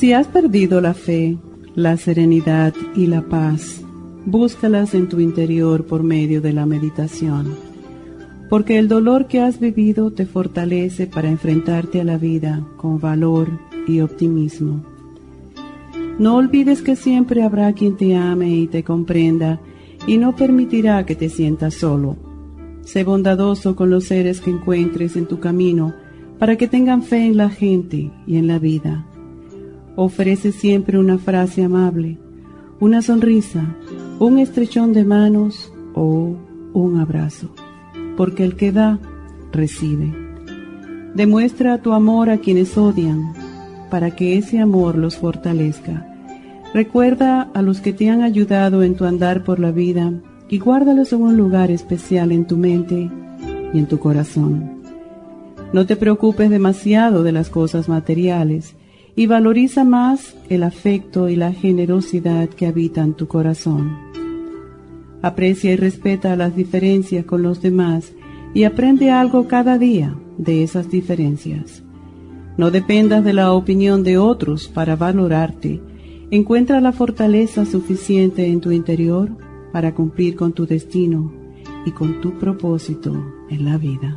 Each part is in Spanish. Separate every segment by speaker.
Speaker 1: Si has perdido la fe, la serenidad y la paz, búscalas en tu interior por medio de la meditación, porque el dolor que has vivido te fortalece para enfrentarte a la vida con valor y optimismo. No olvides que siempre habrá quien te ame y te comprenda y no permitirá que te sientas solo. Sé bondadoso con los seres que encuentres en tu camino para que tengan fe en la gente y en la vida ofrece siempre una frase amable, una sonrisa, un estrechón de manos o un abrazo, porque el que da, recibe. Demuestra tu amor a quienes odian, para que ese amor los fortalezca. Recuerda a los que te han ayudado en tu andar por la vida y guárdalos en un lugar especial en tu mente y en tu corazón. No te preocupes demasiado de las cosas materiales, y valoriza más el afecto y la generosidad que habitan tu corazón. Aprecia y respeta las diferencias con los demás y aprende algo cada día de esas diferencias. No dependas de la opinión de otros para valorarte. Encuentra la fortaleza suficiente en tu interior para cumplir con tu destino y con tu propósito en la vida.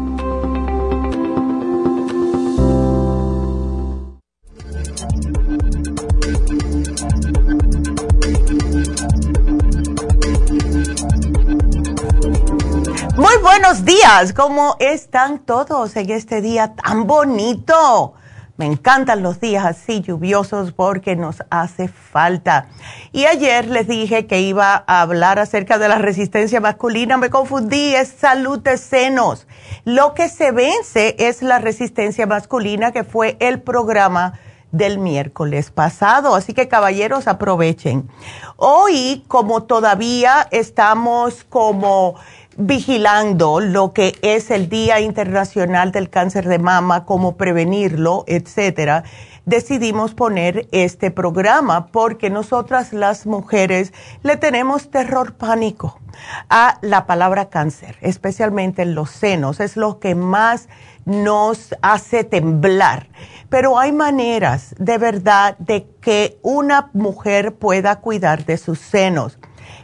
Speaker 2: Buenos días, ¿cómo están todos en este día tan bonito? Me encantan los días así lluviosos porque nos hace falta. Y ayer les dije que iba a hablar acerca de la resistencia masculina, me confundí, es salud de senos. Lo que se vence es la resistencia masculina, que fue el programa del miércoles pasado. Así que caballeros, aprovechen. Hoy, como todavía estamos como vigilando lo que es el Día Internacional del Cáncer de Mama, cómo prevenirlo, etcétera, decidimos poner este programa porque nosotras las mujeres le tenemos terror pánico a la palabra cáncer, especialmente en los senos, es lo que más nos hace temblar. Pero hay maneras de verdad de que una mujer pueda cuidar de sus senos.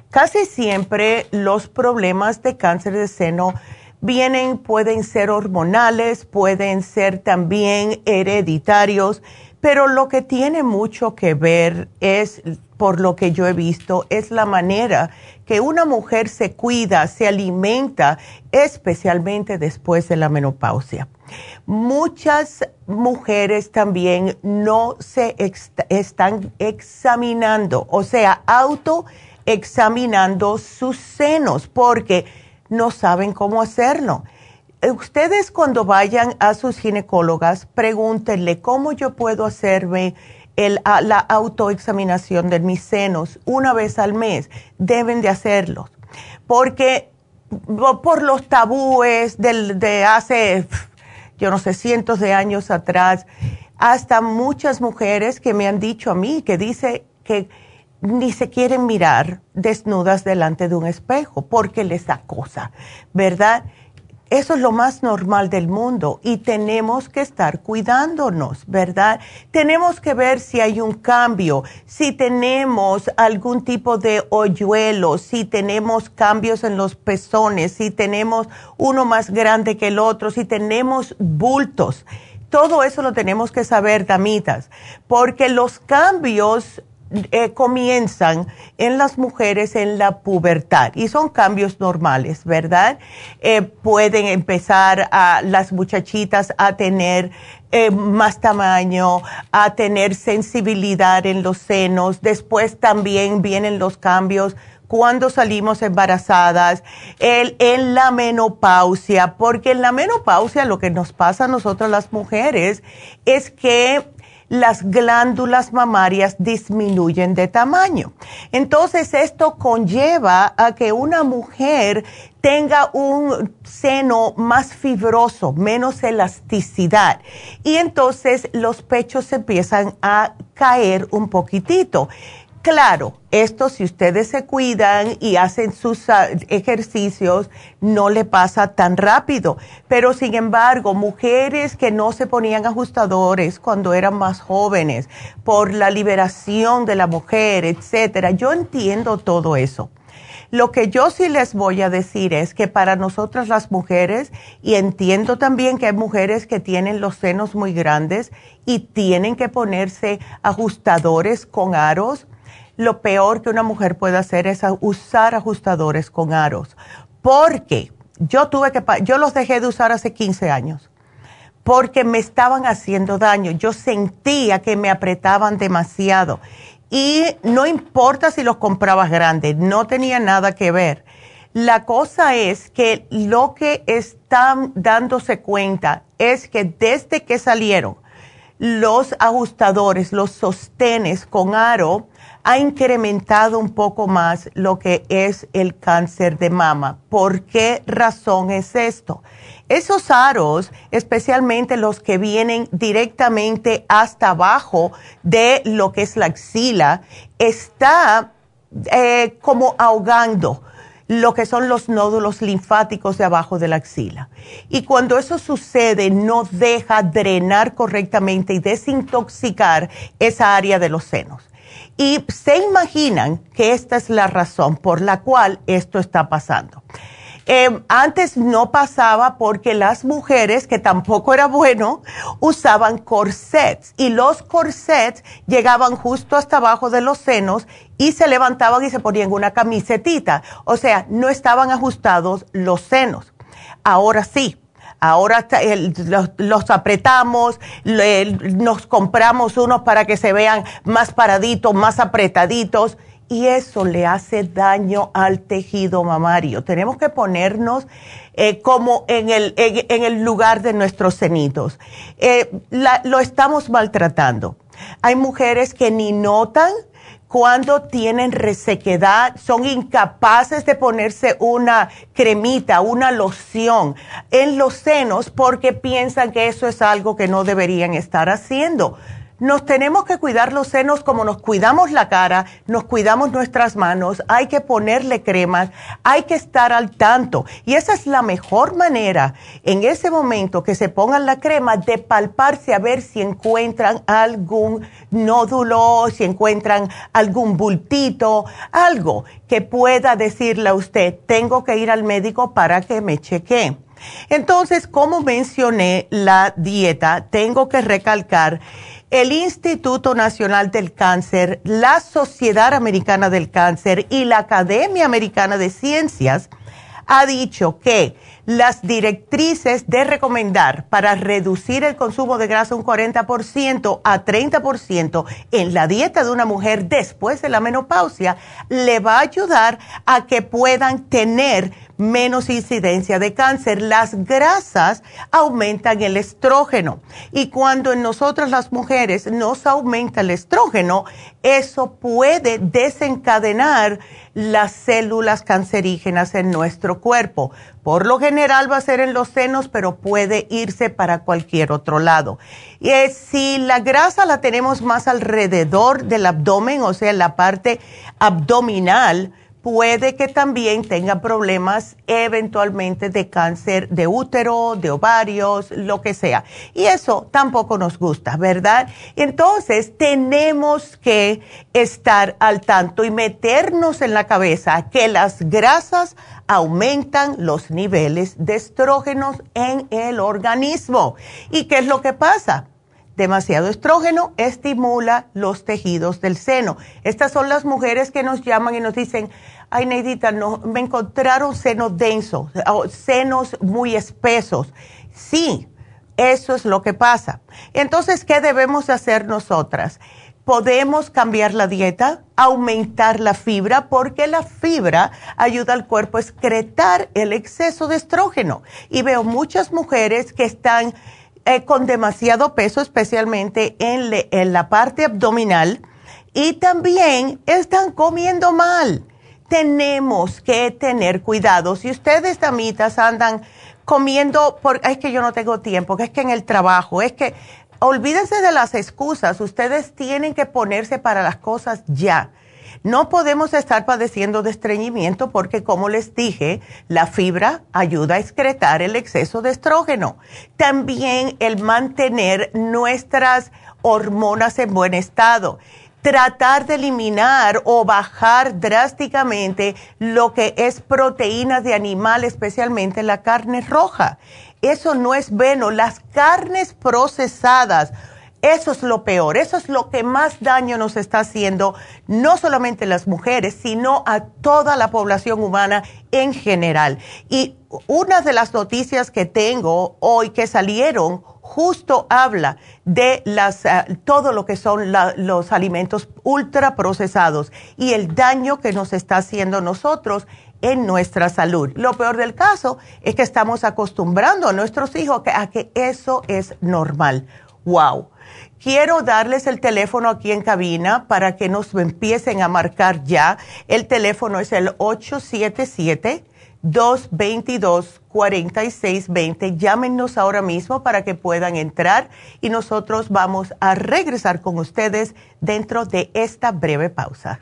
Speaker 2: Casi siempre los problemas de cáncer de seno vienen, pueden ser hormonales, pueden ser también hereditarios, Pero lo que tiene mucho que ver es, por lo que yo he visto, es la manera que una mujer se cuida, se alimenta, especialmente después de la menopausia. Muchas mujeres también no se están examinando, o sea, autoexaminando sus senos porque no saben cómo hacerlo. Eh, ustedes cuando vayan a sus ginecólogas, pregúntenle cómo yo puedo hacerme la autoexaminación de mis senos una vez al mes. Deben de hacerlo. Porque por los tabúes de hace, yo no sé, cientos de años atrás, hasta muchas mujeres que me han dicho a mí que dice que ni se quieren mirar desnudas delante de un espejo porque les da cosa, ¿verdad? Eso es lo más normal del mundo y tenemos que estar cuidándonos, ¿verdad? Tenemos que ver si hay un cambio, si tenemos algún tipo de hoyuelo, si tenemos cambios en los pezones, si tenemos uno más grande que el otro, si tenemos bultos. Todo eso lo tenemos que saber, damitas, porque los cambios eh, comienzan en las mujeres en la pubertad y son cambios normales, ¿verdad? Eh, pueden empezar a las muchachitas a tener eh, más tamaño, a tener sensibilidad en los senos, después también vienen los cambios cuando salimos embarazadas, el, en la menopausia, porque en la menopausia lo que nos pasa a nosotras las mujeres es que las glándulas mamarias disminuyen de tamaño. Entonces, esto conlleva a que una mujer tenga un seno más fibroso, menos elasticidad. Y entonces los pechos empiezan a caer un poquitito. Claro, esto si ustedes se cuidan y hacen sus ah, ejercicios, no le pasa tan rápido. Pero sin embargo, mujeres que no se ponían ajustadores cuando eran más jóvenes, por la liberación de la mujer, etcétera, yo entiendo todo eso. Lo que yo sí les voy a decir es que para nosotras las mujeres, y entiendo también que hay mujeres que tienen los senos muy grandes y tienen que ponerse ajustadores con aros, lo peor que una mujer puede hacer es usar ajustadores con aros. Porque yo tuve que, yo los dejé de usar hace 15 años. Porque me estaban haciendo daño. Yo sentía que me apretaban demasiado. Y no importa si los comprabas grandes, no tenía nada que ver. La cosa es que lo que están dándose cuenta es que desde que salieron los ajustadores, los sostenes con aro, ha incrementado un poco más lo que es el cáncer de mama. ¿Por qué razón es esto? Esos aros, especialmente los que vienen directamente hasta abajo de lo que es la axila, está eh, como ahogando lo que son los nódulos linfáticos de abajo de la axila. Y cuando eso sucede, no deja drenar correctamente y desintoxicar esa área de los senos. Y se imaginan que esta es la razón por la cual esto está pasando. Em, antes no pasaba porque las mujeres, que tampoco era bueno, usaban corsets y los corsets llegaban justo hasta abajo de los senos y se levantaban y se ponían una camisetita. O sea, no estaban ajustados los senos. Ahora sí, Ahora los, apretamos, nos compramos unos para que se vean más paraditos, más apretaditos y eso le hace daño al tejido mamario. Tenemos que ponernos eh, como en el, en, el lugar de nuestros cenitos. Eh, lo estamos maltratando. Hay mujeres que ni notan cuando tienen resequedad, son incapaces de ponerse una cremita, una loción en los senos porque piensan que eso es algo que no deberían estar haciendo. Nos tenemos que cuidar los senos como nos cuidamos la cara, nos cuidamos nuestras manos, hay que ponerle cremas, hay que estar al tanto. Y esa es la mejor manera en ese momento que se pongan la crema de palparse a ver si encuentran algún nódulo, si encuentran algún bultito, algo que pueda decirle a usted, tengo que ir al médico para que me chequee. Entonces, como mencioné la dieta, tengo que recalcar el Instituto Nacional del Cáncer, la Sociedad Americana del Cáncer y la Academia Americana de Ciencias ha dicho que las directrices de recomendar para reducir el consumo de grasa un 40% a 30% en la dieta de una mujer después de la menopausia le va a ayudar a que puedan tener menos incidencia de cáncer. Las grasas aumentan el estrógeno y cuando en nosotras las mujeres nos aumenta el estrógeno, eso puede desencadenar las células cancerígenas en nuestro cuerpo. Por lo general va a ser en los senos, pero puede irse para cualquier otro lado. Y si la grasa la tenemos más alrededor del abdomen, o sea, la parte abdominal, puede que también tenga problemas eventualmente de cáncer de útero, de ovarios, lo que sea. Y eso tampoco nos gusta, ¿verdad? Entonces tenemos que estar al tanto y meternos en la cabeza que las grasas aumentan los niveles de estrógenos en el organismo. ¿Y qué es lo que pasa? demasiado estrógeno estimula los tejidos del seno. Estas son las mujeres que nos llaman y nos dicen, ay Neidita, no, me encontraron senos densos, senos muy espesos. Sí, eso es lo que pasa. Entonces, ¿qué debemos hacer nosotras? Podemos cambiar la dieta, aumentar la fibra, porque la fibra ayuda al cuerpo a excretar el exceso de estrógeno. Y veo muchas mujeres que están eh, con demasiado peso, especialmente en, en la parte abdominal, y también están comiendo mal tenemos que tener cuidado. Si ustedes, damitas, andan comiendo, por, es que yo no tengo tiempo, que es que en el trabajo, es que olvídense de las excusas, ustedes tienen que ponerse para las cosas ya. No podemos estar padeciendo de estreñimiento porque, como les dije, la fibra ayuda a excretar el exceso de estrógeno. También el mantener nuestras hormonas en buen estado tratar de eliminar o bajar drásticamente lo que es proteínas de animal, especialmente la carne roja. Eso no es bueno. Las carnes procesadas, eso es lo peor, eso es lo que más daño nos está haciendo, no solamente a las mujeres, sino a toda la población humana en general. Y una de las noticias que tengo hoy que salieron justo habla de las, eh, todo lo que son los alimentos ultraprocesados y el daño que nos está haciendo nosotros en nuestra salud. Lo peor del caso es que estamos acostumbrando a nuestros hijos a que eso es normal. ¡Wow! Quiero darles el teléfono aquí en cabina para que nos empiecen a marcar ya. El teléfono es el 877 222-4620. Llámenos ahora mismo para que puedan entrar y nosotros vamos a regresar con ustedes dentro de esta breve pausa.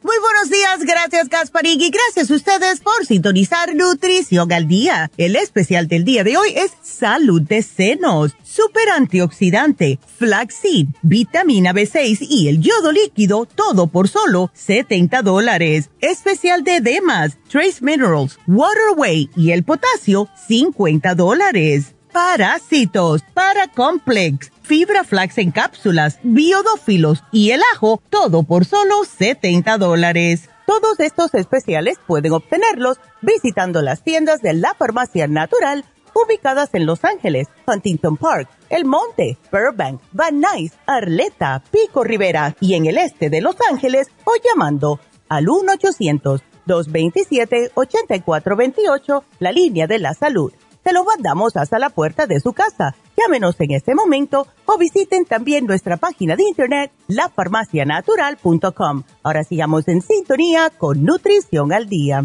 Speaker 2: Muy buenos días, gracias Gasparín y gracias a ustedes por sintonizar Nutrición al Día. El especial del día de hoy es Salud de Senos, Super Antioxidante, Flaxseed, Vitamina B6 y el yodo líquido, todo por solo 70 dólares. Especial de Demas, Trace Minerals, Waterway y el potasio, 50 dólares. Parásitos, Paracomplex, fibra flax en cápsulas, biodófilos y el ajo, todo por solo 70 dólares. Todos estos especiales pueden obtenerlos visitando las tiendas de la farmacia natural ubicadas en Los Ángeles, Huntington Park, El Monte, Burbank, Van Nuys, Arleta, Pico Rivera y en el este de Los Ángeles o llamando al 1-800-227-8428, la línea de la salud se lo mandamos hasta la puerta de su casa. Llámenos en este momento o visiten también nuestra página de internet lafarmacianatural.com. Ahora sigamos en sintonía con Nutrición al Día.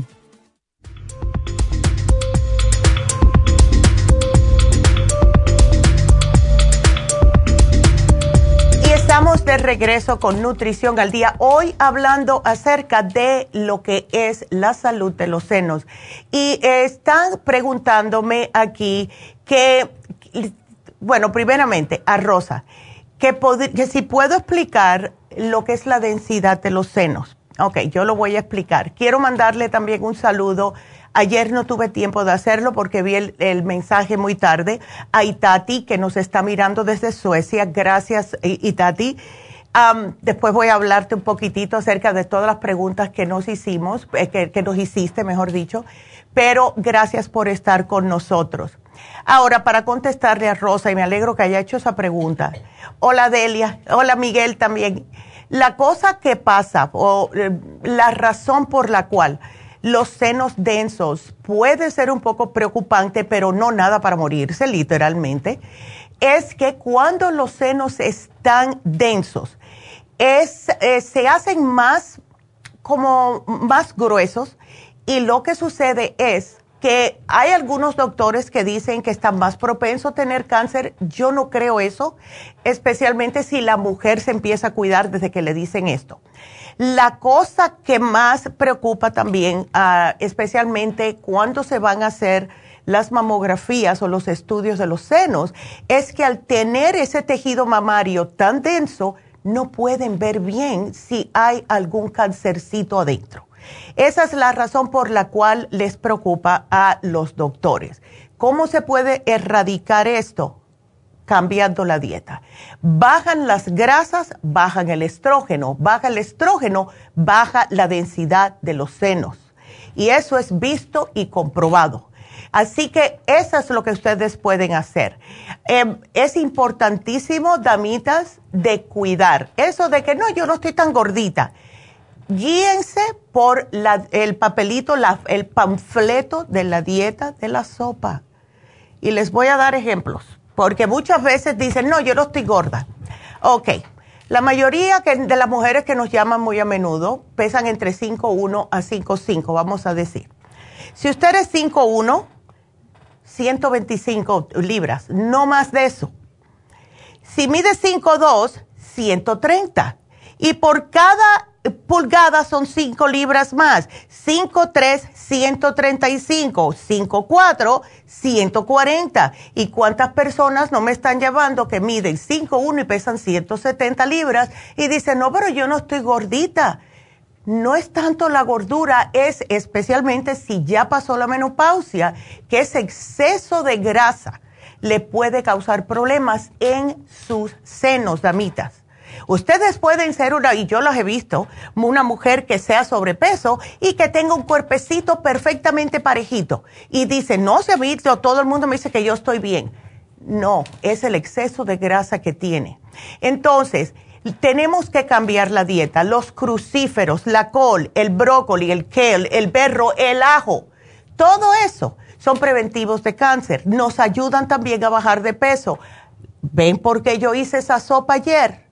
Speaker 2: estamos de regreso con Nutrición al Día, hoy hablando acerca de lo que es la salud de los senos. Y están preguntándome aquí que, bueno, primeramente a Rosa, que, que si puedo explicar lo que es la densidad de los senos. Ok, yo lo voy a explicar. Quiero mandarle también un saludo Ayer no tuve tiempo de hacerlo porque vi el, mensaje muy tarde a Itati, que nos está mirando desde Suecia. Gracias, Itati. después voy a hablarte un poquitito acerca de todas las preguntas que nos hicimos, eh, que nos hiciste, mejor dicho. Pero gracias por estar con nosotros. Ahora, para contestarle a Rosa, y me alegro que haya hecho esa pregunta. Hola Delia, hola Miguel también. La cosa que pasa, o eh, la razón por la cual los senos densos puede ser un poco preocupante, pero no nada para morirse, literalmente, es que cuando los senos están densos, es, eh, se hacen más como más gruesos y lo que sucede es que hay algunos doctores que dicen que están más propensos a tener cáncer. Yo no creo eso, especialmente si la mujer se empieza a cuidar desde que le dicen esto. La cosa que más preocupa también, ah, especialmente cuando se van a hacer las mamografías o los estudios de los senos, es que al tener ese tejido mamario tan denso, no pueden ver bien si hay algún cancercito adentro. Esa es la razón por la cual les preocupa a los doctores. ¿Cómo se puede erradicar esto? cambiando la dieta. Bajan las grasas, bajan el estrógeno, baja el estrógeno, baja la densidad de los senos. Y eso es visto y comprobado. Así que eso es lo que ustedes pueden hacer. Em, es importantísimo, damitas, de cuidar. Eso de que no, yo no estoy tan gordita. Guíense por el papelito, el panfleto de la dieta de la sopa. Y les voy a dar ejemplos porque muchas veces dicen, no, yo no estoy gorda. Ok, la mayoría de las mujeres que nos llaman muy a menudo pesan entre 5,1 a 5,5, vamos a decir. Si usted es 5,1, 125 libras, no más de eso. Si mide 5,2, 130. Y por cada pulgadas son 5 libras más. 5, 3, 135. 5, 4, 140. ¿Y cuántas personas no me están llevando que miden 5, 1 y pesan 170 libras y dicen, no, pero yo no estoy gordita? No es tanto la gordura, es especialmente si ya pasó la menopausia, que ese exceso de grasa le puede causar problemas en sus senos, damitas. Ustedes pueden ser una, y yo las he visto, una mujer que sea sobrepeso y que tenga un cuerpecito perfectamente parejito. Y dice, no se visto, todo el mundo me dice que yo estoy bien. No, es el exceso de grasa que tiene. Entonces, tenemos que cambiar la dieta. Los crucíferos, la col, el brócoli, el kale, el berro, el ajo, todo eso son preventivos de cáncer. Nos ayudan también a bajar de peso. ¿Ven por qué yo hice esa sopa ayer?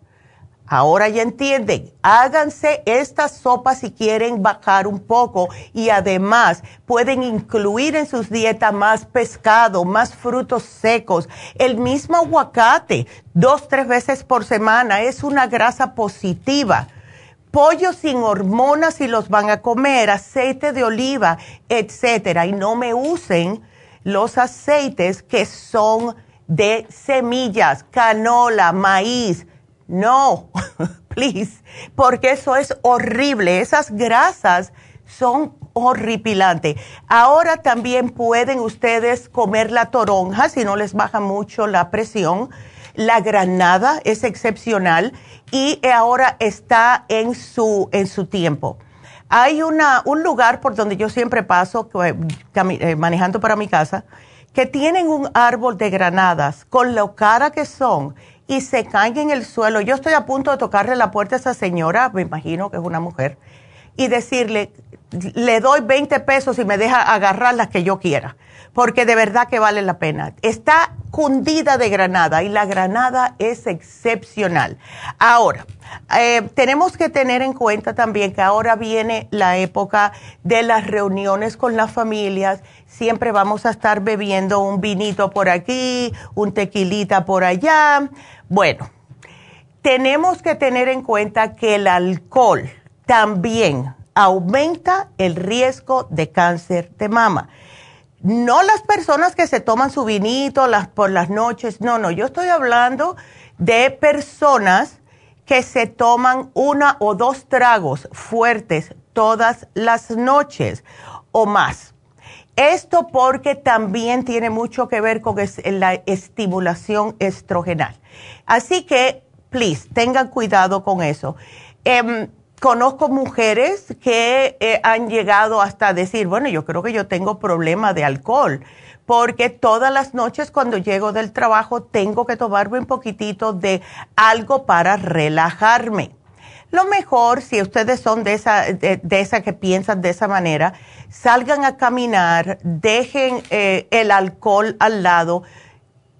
Speaker 2: Ahora ya entienden, háganse esta sopa si quieren bajar un poco y además pueden incluir en sus dietas más pescado, más frutos secos, el mismo aguacate, dos, tres veces por semana, es una grasa positiva. pollo sin hormonas si los van a comer, aceite de oliva, etcétera, y no me usen los aceites que son de semillas, canola, maíz. No, please, porque eso es horrible. Esas grasas son horripilantes. Ahora también pueden ustedes comer la toronja si no les baja mucho la presión. La granada es excepcional y ahora está en su, en su tiempo. Hay una, un lugar por donde yo siempre paso, eh, manejando para mi casa, que tienen un árbol de granadas con lo cara que son y se caen en el suelo. Yo estoy a punto de tocarle la puerta a esa señora, me imagino que es una mujer, y decirle, le doy 20 pesos y me deja agarrar las que yo quiera, porque de verdad que vale la pena. Está cundida de granada y la granada es excepcional. Ahora, eh, tenemos que tener en cuenta también que ahora viene la época de las reuniones con las familias. Siempre vamos a estar bebiendo un vinito por aquí, un tequilita por allá. Bueno, tenemos que tener en cuenta que el alcohol también aumenta el riesgo de cáncer de mama. No las personas que se toman su vinito por las noches, no, no, yo estoy hablando de personas que se toman una o dos tragos fuertes todas las noches o más. Esto porque también tiene mucho que ver con la estimulación estrogenal. Así que, please, tengan cuidado con eso. Em, conozco mujeres que eh, han llegado hasta decir, bueno, yo creo que yo tengo problema de alcohol, porque todas las noches cuando llego del trabajo tengo que tomarme un poquitito de algo para relajarme. Lo mejor, si ustedes son de esa, de, esa que piensan de esa manera, salgan a caminar, dejen eh, el alcohol al lado,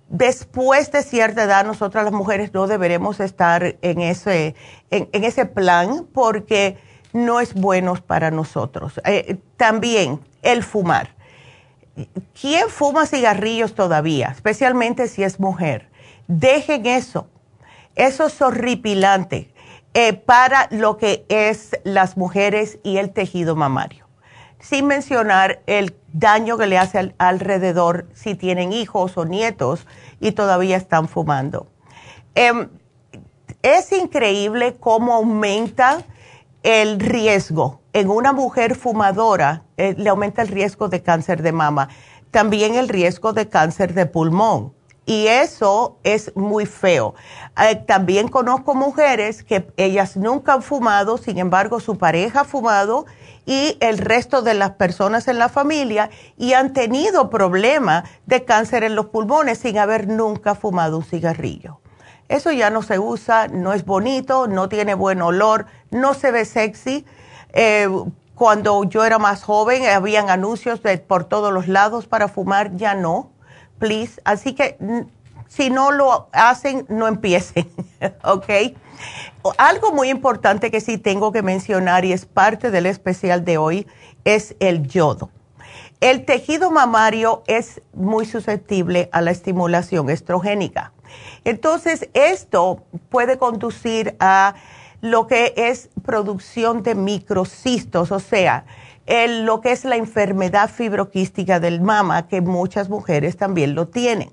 Speaker 2: después de cierta edad, nosotras las mujeres no deberemos estar en ese, en, ese plan porque no es bueno para nosotros. Eh, también el fumar. ¿Quién fuma cigarrillos todavía? Especialmente si es mujer. Dejen eso. Eso es horripilante eh, para lo que es las mujeres y el tejido mamario. Sin mencionar el daño que le hace alrededor si tienen hijos o nietos y todavía están fumando. Em, es increíble cómo aumenta el riesgo. En una mujer fumadora eh, le aumenta el riesgo de cáncer de mama, también el riesgo de cáncer de pulmón. Y eso es muy feo. Eh, también conozco mujeres que ellas nunca han fumado, sin embargo su pareja ha fumado y el resto de las personas en la familia y han tenido problemas de cáncer en los pulmones sin haber nunca fumado un cigarrillo. Eso ya no se usa, no es bonito, no tiene buen olor, no se ve sexy. Eh, cuando yo era más joven habían anuncios por todos los lados para fumar, ya no, please. Así que si no lo hacen, no empiecen, ¿ok? Algo muy importante que sí tengo que mencionar y es parte del especial de hoy es el yodo. El tejido mamario es muy susceptible a la estimulación estrogénica. Entonces, esto puede conducir a lo que es producción de microcistos, o sea, lo que es la enfermedad fibroquística del mama, que muchas mujeres también lo tienen.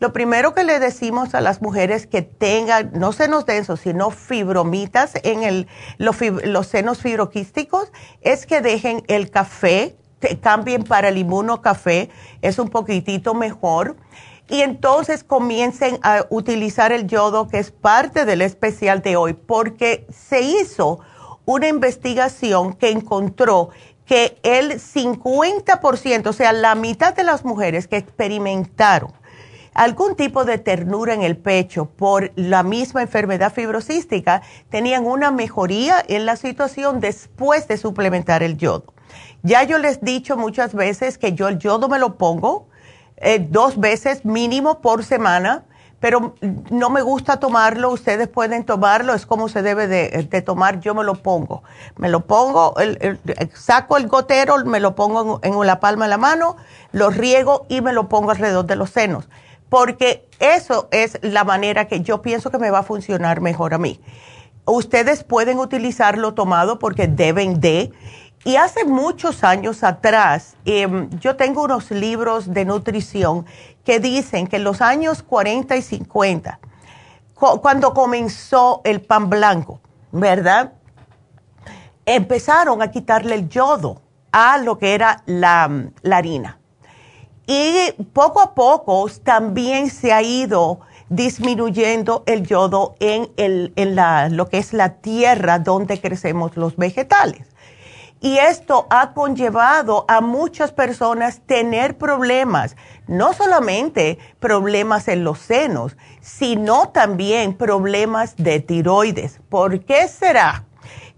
Speaker 2: Lo primero que le decimos a las mujeres que tengan, no senos densos, sino fibromitas en el, los, senos fibroquísticos, es que dejen el café, cambien para el inmunocafé, es un poquitito mejor. Y entonces comiencen a utilizar el yodo, que es parte del especial de hoy, porque se hizo una investigación que encontró que el 50%, o sea, la mitad de las mujeres que experimentaron algún tipo de ternura en el pecho por la misma enfermedad fibrocística, tenían una mejoría en la situación después de suplementar el yodo. Ya yo les he dicho muchas veces que yo el yodo me lo pongo eh, dos veces mínimo por semana, pero no me gusta tomarlo, ustedes pueden tomarlo, es como se debe de, tomar, yo me lo pongo. Me lo pongo, saco el gotero, me lo pongo en, en la palma de la mano, lo riego y me lo pongo alrededor de los senos porque eso es la manera que yo pienso que me va a funcionar mejor a mí. Ustedes pueden utilizarlo tomado porque deben de. Y hace muchos años atrás, em, yo tengo unos libros de nutrición que dicen que en los años 40 y 50, cuando comenzó el pan blanco, ¿verdad? Empezaron a quitarle el yodo a lo que era la, harina. Y poco a poco también se ha ido disminuyendo el yodo en, el, en la, lo que es la tierra donde crecemos los vegetales. Y esto ha conllevado a muchas personas tener problemas, no solamente problemas en los senos, sino también problemas de tiroides. ¿Por qué será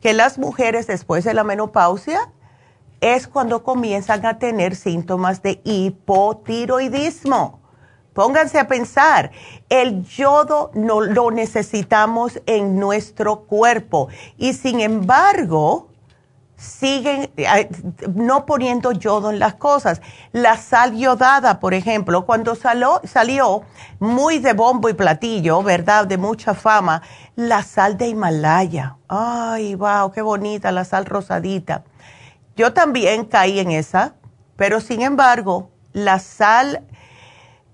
Speaker 2: que las mujeres después de la menopausia es cuando comienzan a tener síntomas de hipotiroidismo? Pónganse a pensar, el yodo no lo necesitamos en nuestro cuerpo y sin embargo, siguen no poniendo yodo en las cosas. La sal yodada, por ejemplo, cuando salió, muy de bombo y platillo, ¿verdad? De mucha fama, la sal de Himalaya. Ay, wow, qué bonita la sal rosadita. Yo también caí en esa, pero sin embargo, la sal,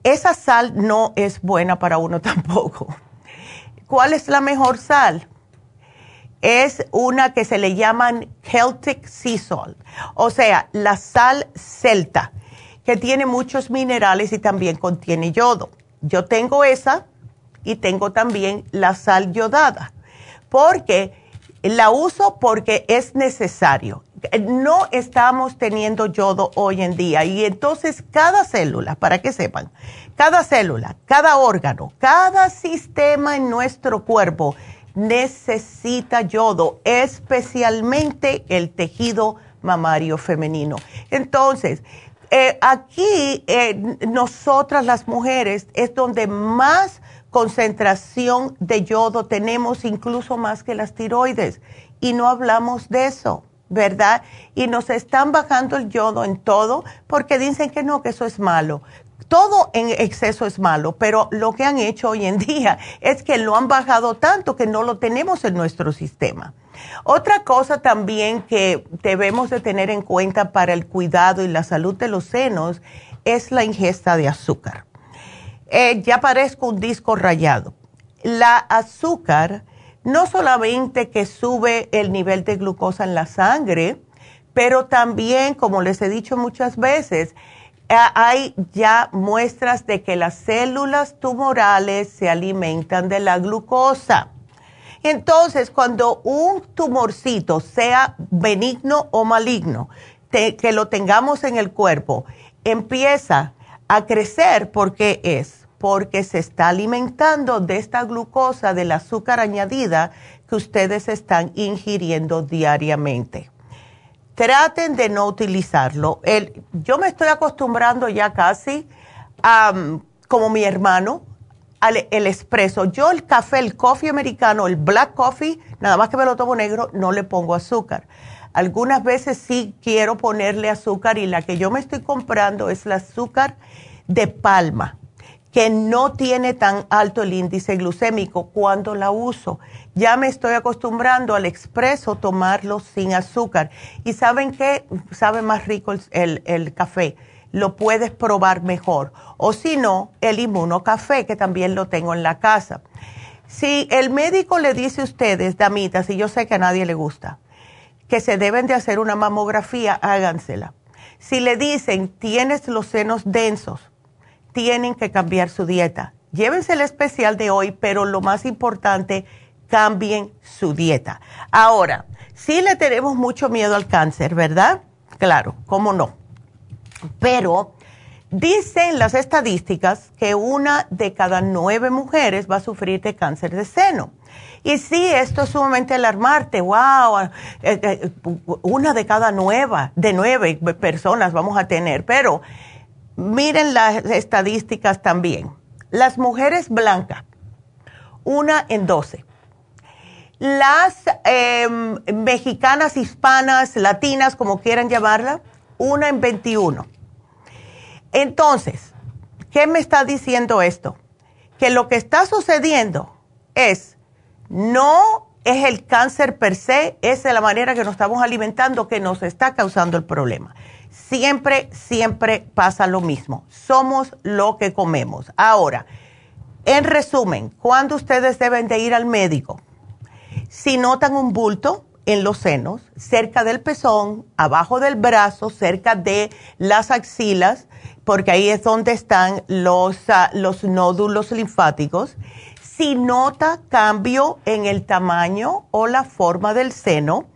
Speaker 2: esa sal no es buena para uno tampoco. ¿Cuál es la mejor sal? Es una que se le llaman Celtic Sea Salt, o sea, la sal celta, que tiene muchos minerales y también contiene yodo. Yo tengo esa y tengo también la sal yodada, porque la uso porque es necesario. No estamos teniendo yodo hoy en día y entonces cada célula, para que sepan, cada célula, cada órgano, cada sistema en nuestro cuerpo necesita yodo, especialmente el tejido mamario femenino. Entonces, eh, aquí eh, nosotras las mujeres es donde más concentración de yodo tenemos, incluso más que las tiroides, y no hablamos de eso. ¿verdad? Y nos están bajando el yodo en todo porque dicen que no, que eso es malo todo en exceso es malo, pero lo que han hecho hoy en día es que lo han bajado tanto que no lo tenemos en nuestro sistema. Otra cosa también que debemos de tener en cuenta para el cuidado y la salud de los senos es la ingesta de azúcar. Eh, ya parezco un disco rayado. La azúcar no solamente que sube el nivel de glucosa en la sangre, pero también, como les he dicho muchas veces, hay ya muestras de que las células tumorales se alimentan de la glucosa. Entonces, cuando un tumorcito, sea benigno o maligno, que lo tengamos en el cuerpo, empieza a crecer, ¿por qué es? Porque se está alimentando de esta glucosa, del azúcar añadida que ustedes están ingiriendo diariamente traten de no utilizarlo. El, yo me estoy acostumbrando ya casi, como mi hermano, al el espresso. Yo el café, el coffee americano, el black coffee, nada más que me lo tomo negro, no le pongo azúcar. Algunas veces sí quiero ponerle azúcar y la que yo me estoy comprando es el azúcar de palma que no tiene tan alto el índice glucémico cuando la uso. Ya me estoy acostumbrando al expreso tomarlo sin azúcar. Y saben qué, sabe más rico el, café. Lo puedes probar mejor. O si no, el inmunocafé, que también lo tengo en la casa. Si el médico le dice a ustedes, damitas, y yo sé que a nadie le gusta, que se deben de hacer una mamografía, hágansela. Si le dicen, tienes los senos densos, tienen que cambiar su dieta. Llévense el especial de hoy, pero lo más importante, cambien su dieta. Ahora, sí le tenemos mucho miedo al cáncer, ¿verdad? Claro, ¿cómo no? Pero dicen las estadísticas que una de cada nueve mujeres va a sufrir de cáncer de seno. Y sí, esto es sumamente alarmante. Wow, eh, eh, una de cada nueva, de nueve personas vamos a tener. Pero Miren las estadísticas también. Las mujeres blancas, una en doce. Las em, mexicanas, hispanas, latinas, como quieran llamarla, una en 21. Entonces, ¿qué me está diciendo esto? Que lo que está sucediendo es no es el cáncer per se, es de la manera que nos estamos alimentando que nos está causando el problema. Siempre, siempre pasa lo mismo. Somos lo que comemos. Ahora, en resumen, ¿cuándo ustedes deben de ir al médico? Si notan un bulto en los senos, cerca del pezón, abajo del brazo, cerca de las axilas, porque ahí es donde están los, ah, los nódulos linfáticos. Si nota cambio en el tamaño o la forma del seno,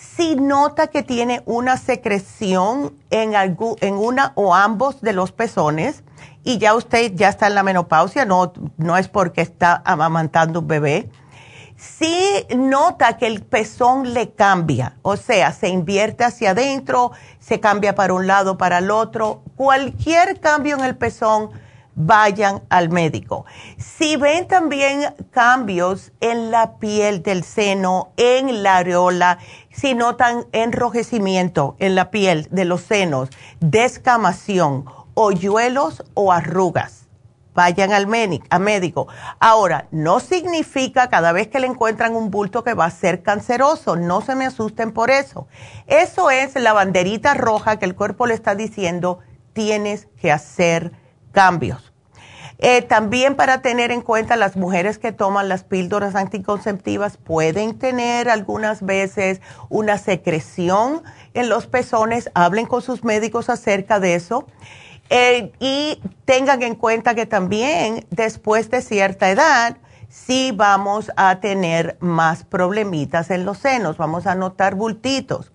Speaker 2: si nota que tiene una secreción en, en una o ambos de los pezones, y ya usted ya está en la menopausia, no, no es porque está amamantando un bebé. Si nota que el pezón le cambia, o sea, se invierte hacia adentro, se cambia para un lado, para el otro, cualquier cambio en el pezón, vayan al médico. Si ven también cambios en la piel del seno, en la areola, si notan enrojecimiento en la piel de los senos, descamación, hoyuelos o arrugas. Vayan al médico. Ahora, no significa cada vez que le encuentran un bulto que va a ser canceroso. No se me asusten por eso. Eso es la banderita roja que el cuerpo le está diciendo, tienes que hacer cambios. Eh, también para tener en cuenta las mujeres que toman las píldoras anticonceptivas pueden tener algunas veces una secreción en los pezones. Hablen con sus médicos acerca de eso. Eh, y tengan en cuenta que también después de cierta edad, sí vamos a tener más problemitas en los senos, vamos a notar bultitos.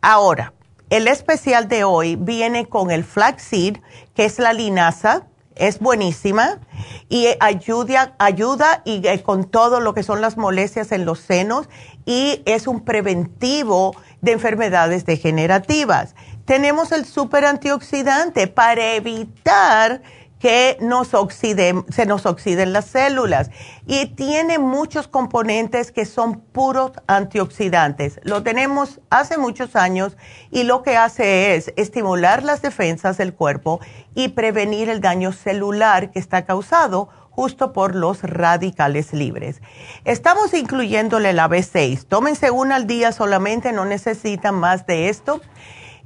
Speaker 2: Ahora, el especial de hoy viene con el flaxseed, que es la linaza, es buenísima y ayuda, ayuda y eh, con todo lo que son las molestias en los senos y es un preventivo de enfermedades degenerativas. Tenemos el super antioxidante para evitar que nos se nos oxiden las células. Y tiene muchos componentes que son puros antioxidantes. Lo tenemos hace muchos años y lo que hace es estimular las defensas del cuerpo y prevenir el daño celular que está causado justo por los radicales libres. Estamos incluyéndole la B6. Tómense una al día solamente, no necesitan más de esto.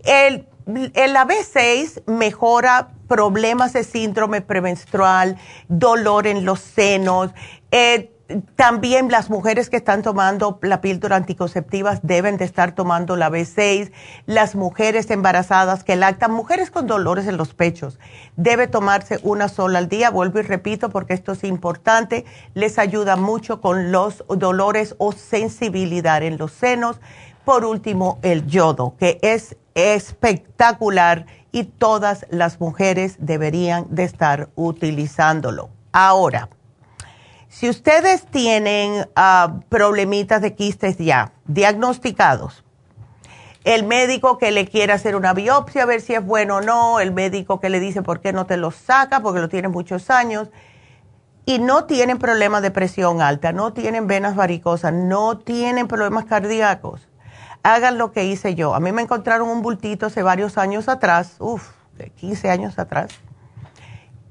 Speaker 2: El, el AB6 mejora problemas de síndrome premenstrual, dolor en los senos. Eh, también las mujeres que están tomando la píldora anticonceptiva deben de estar tomando la B6. Las mujeres embarazadas que lactan, mujeres con dolores en los pechos, debe tomarse una sola al día. Vuelvo y repito porque esto es importante. Les ayuda mucho con los dolores o sensibilidad en los senos. Por último, el yodo, que es espectacular y todas las mujeres deberían de estar utilizándolo. Ahora, si ustedes tienen ah, problemitas de quistes ya diagnosticados, el médico que le quiere hacer una biopsia a ver si es bueno o no, el médico que le dice por qué no te lo saca porque lo tiene muchos años, y no tienen problemas de presión alta, no tienen venas varicosas, no tienen problemas cardíacos, hagan lo que hice yo. A mí me encontraron un bultito hace varios años atrás, uff, de 15 años atrás.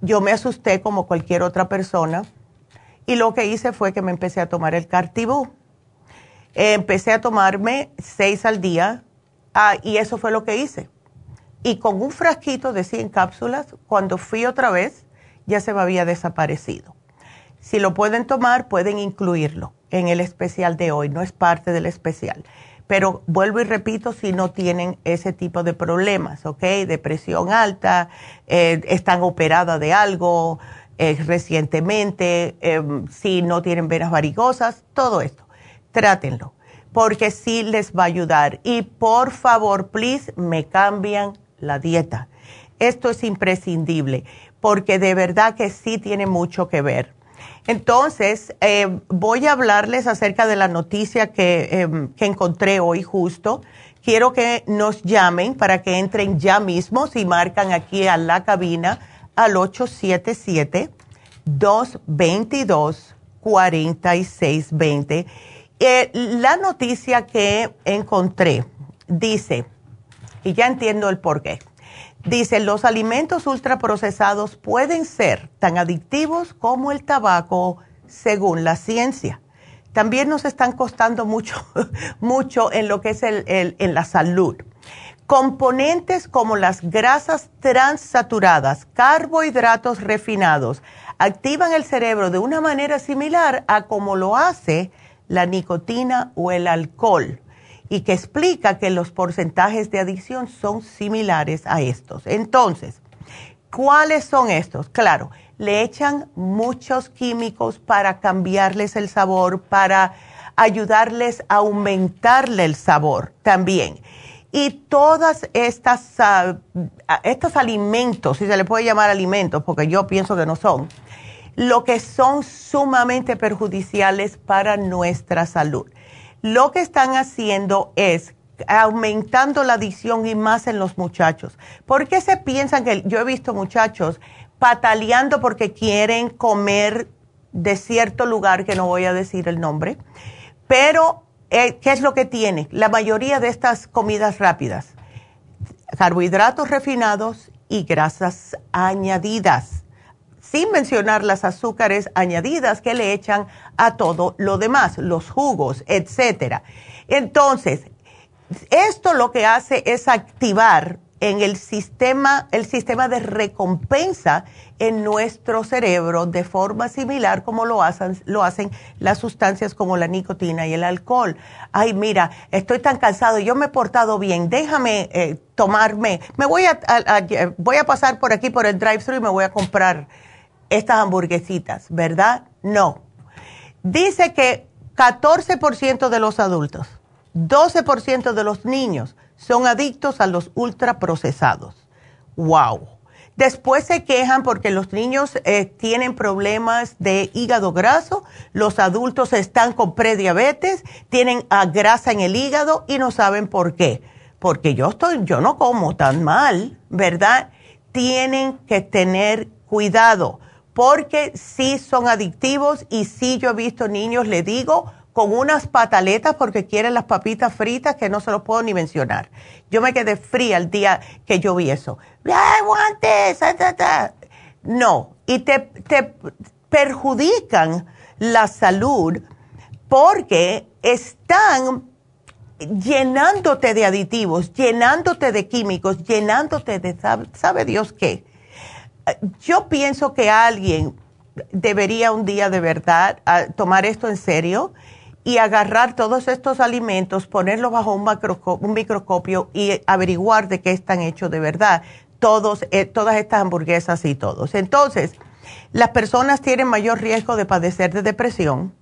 Speaker 2: Yo me asusté como cualquier otra persona y lo que hice fue que me empecé a tomar el Cartibú. empecé a tomarme seis al día ah, y eso fue lo que hice. Y con un frasquito de 100 cápsulas, cuando fui otra vez, ya se me había desaparecido. Si lo pueden tomar, pueden incluirlo en el especial de hoy, no es parte del especial. Pero vuelvo y repito, si no tienen ese tipo de problemas, ¿ok? Depresión alta, eh, están operadas de algo eh, recientemente, em, si no tienen venas varicosas, todo esto. Trátenlo, porque sí les va a ayudar. Y por favor, please, me cambian la dieta. Esto es imprescindible, porque de verdad que sí tiene mucho que ver. Entonces, eh, voy a hablarles acerca de la noticia em, que, encontré hoy justo. Quiero que nos llamen para que entren ya mismo, si marcan aquí a la cabina al 877-222-4620. Eh, la noticia que encontré dice, y ya entiendo el por qué Dice, los alimentos ultraprocesados pueden ser tan adictivos como el tabaco según la ciencia. también nos están costando mucho, mucho en lo que es el, en la salud. Componentes como las grasas transaturadas, carbohidratos refinados, activan el cerebro de una manera similar a como lo hace la nicotina o el alcohol y que explica que los porcentajes de adicción son similares a estos. Entonces, ¿cuáles son estos? Claro, le echan muchos químicos para cambiarles el sabor, para ayudarles a aumentarle el sabor también. Y todas estas, uh, estos alimentos, si se le puede llamar alimentos, porque yo pienso que no son, lo que son sumamente perjudiciales para nuestra salud. Lo que están haciendo es aumentando la adicción y más en los muchachos. ¿Por qué se piensan que yo he visto muchachos pataleando porque quieren comer de cierto lugar que no voy a decir el nombre? Pero eh, ¿qué es lo que tiene? La mayoría de estas comidas rápidas, carbohidratos refinados y grasas añadidas, sin mencionar las azúcares añadidas que le echan a todo lo demás, los jugos, etcétera. Entonces, esto lo que hace es activar en el sistema, el sistema de recompensa en nuestro cerebro de forma similar como lo hacen, lo hacen las sustancias como la nicotina y el alcohol. Ay, mira, estoy tan cansado, yo me he portado bien, déjame eh, tomarme, me voy a, voy a pasar por aquí por el drive-thru y me voy a comprar estas hamburguesitas, ¿verdad? No. Dice que 14% de los adultos, 12% de los niños son adictos a los ultraprocesados. ¡Wow! Después se quejan porque los niños eh, tienen problemas de hígado graso, los adultos están con prediabetes, tienen grasa en el hígado y no saben por qué. Porque yo estoy, yo no como tan mal, ¿verdad? Tienen que tener cuidado porque sí son adictivos y sí yo he visto niños, le digo, con unas pataletas porque quieren las papitas fritas que no se los puedo ni mencionar. Yo me quedé fría el día que yo vi eso. ¡Ay! No, y te, te perjudican la salud porque están llenándote de aditivos, llenándote de químicos, llenándote de sabe, Dios qué. Yo pienso que alguien debería un día de verdad ah, tomar esto en serio y agarrar todos estos alimentos, ponerlos bajo un, un microscopio y averiguar de qué están hechos de verdad, todos, eh, todas estas hamburguesas y todos. Entonces, las personas tienen mayor riesgo de padecer de depresión,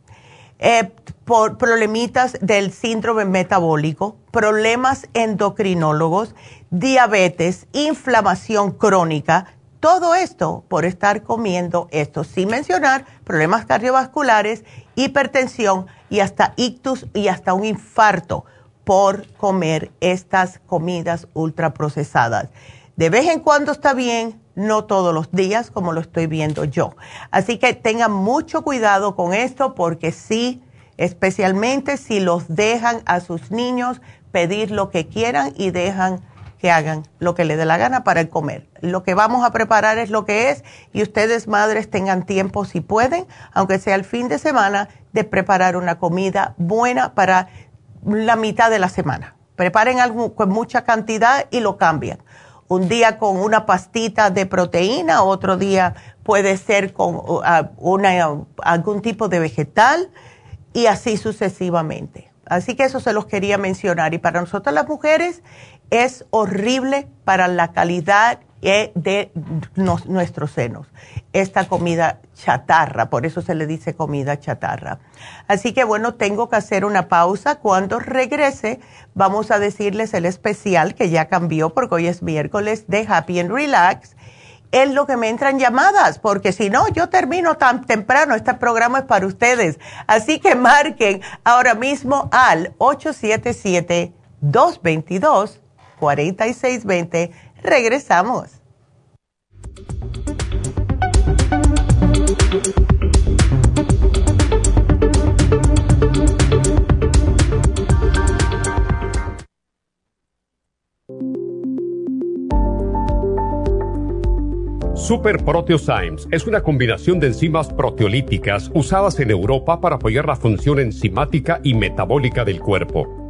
Speaker 2: eh, por problemitas del síndrome metabólico, problemas endocrinólogos, diabetes, inflamación crónica, todo esto por estar comiendo esto, sin mencionar problemas cardiovasculares, hipertensión, y hasta ictus y hasta un infarto por comer estas comidas ultraprocesadas. De vez en cuando está bien, no todos los días como lo estoy viendo yo. Así que tengan mucho cuidado con esto porque sí, especialmente si los dejan a sus niños pedir lo que quieran y dejan que hagan lo que les dé la gana para el comer. Lo que vamos a preparar es lo que es y ustedes madres tengan tiempo si pueden, aunque sea el fin de semana, de preparar una comida buena para la mitad de la semana. Preparen algo con mucha cantidad y lo cambian. Un día con una pastita de proteína, otro día puede ser con uh, una, algún tipo de vegetal y así sucesivamente. Así que eso se los quería mencionar. Y para nosotros las mujeres es horrible para la calidad de nuestros senos. Esta comida chatarra, por eso se le dice comida chatarra. Así que bueno, tengo que hacer una pausa. Cuando regrese, vamos a decirles el especial que ya cambió porque hoy es miércoles de Happy and Relax. Es lo que me entran llamadas, porque si no, yo termino tan temprano. Este programa es para ustedes. Así que marquen ahora mismo al 877 222 4620. Regresamos.
Speaker 3: Super Proteosymes es una combinación de enzimas proteolíticas usadas en Europa para apoyar la función enzimática y metabólica del cuerpo.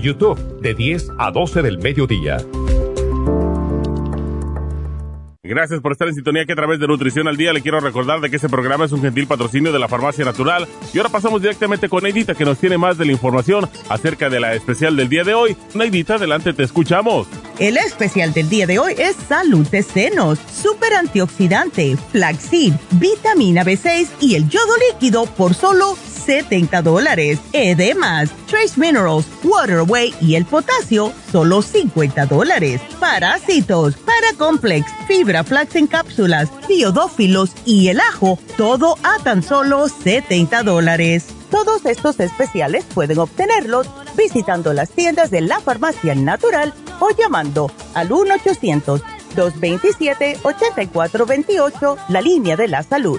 Speaker 3: YouTube de 10 a 12 del mediodía.
Speaker 4: Gracias por estar en sintonía que a través de Nutrición al Día le quiero recordar de que este programa es un gentil patrocinio de la Farmacia Natural. Y ahora pasamos directamente con Neidita que nos tiene más de la información acerca de la especial del día de hoy. Neidita, adelante, te escuchamos.
Speaker 2: El especial del día de hoy es Salud de Senos, Super Antioxidante, Flaxseed, Vitamina B6 y el yodo líquido por solo 70 dólares. Edemas, Trace Minerals, Water Away y el potasio, solo 50 dólares. Parásitos, Paracomplex, Fibra Flax en cápsulas, biodófilos y el ajo, todo a tan solo 70 dólares. Todos estos especiales pueden obtenerlos visitando las tiendas de la farmacia natural o llamando al 1-800-227-8428, la línea de la salud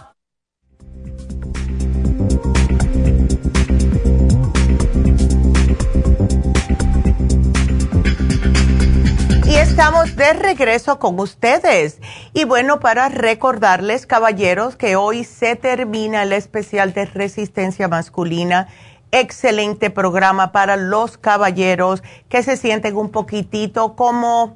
Speaker 2: Y estamos de regreso con ustedes. Y bueno, para recordarles, caballeros, que hoy se termina el especial de resistencia masculina. Excelente programa para los caballeros que se sienten un poquitito como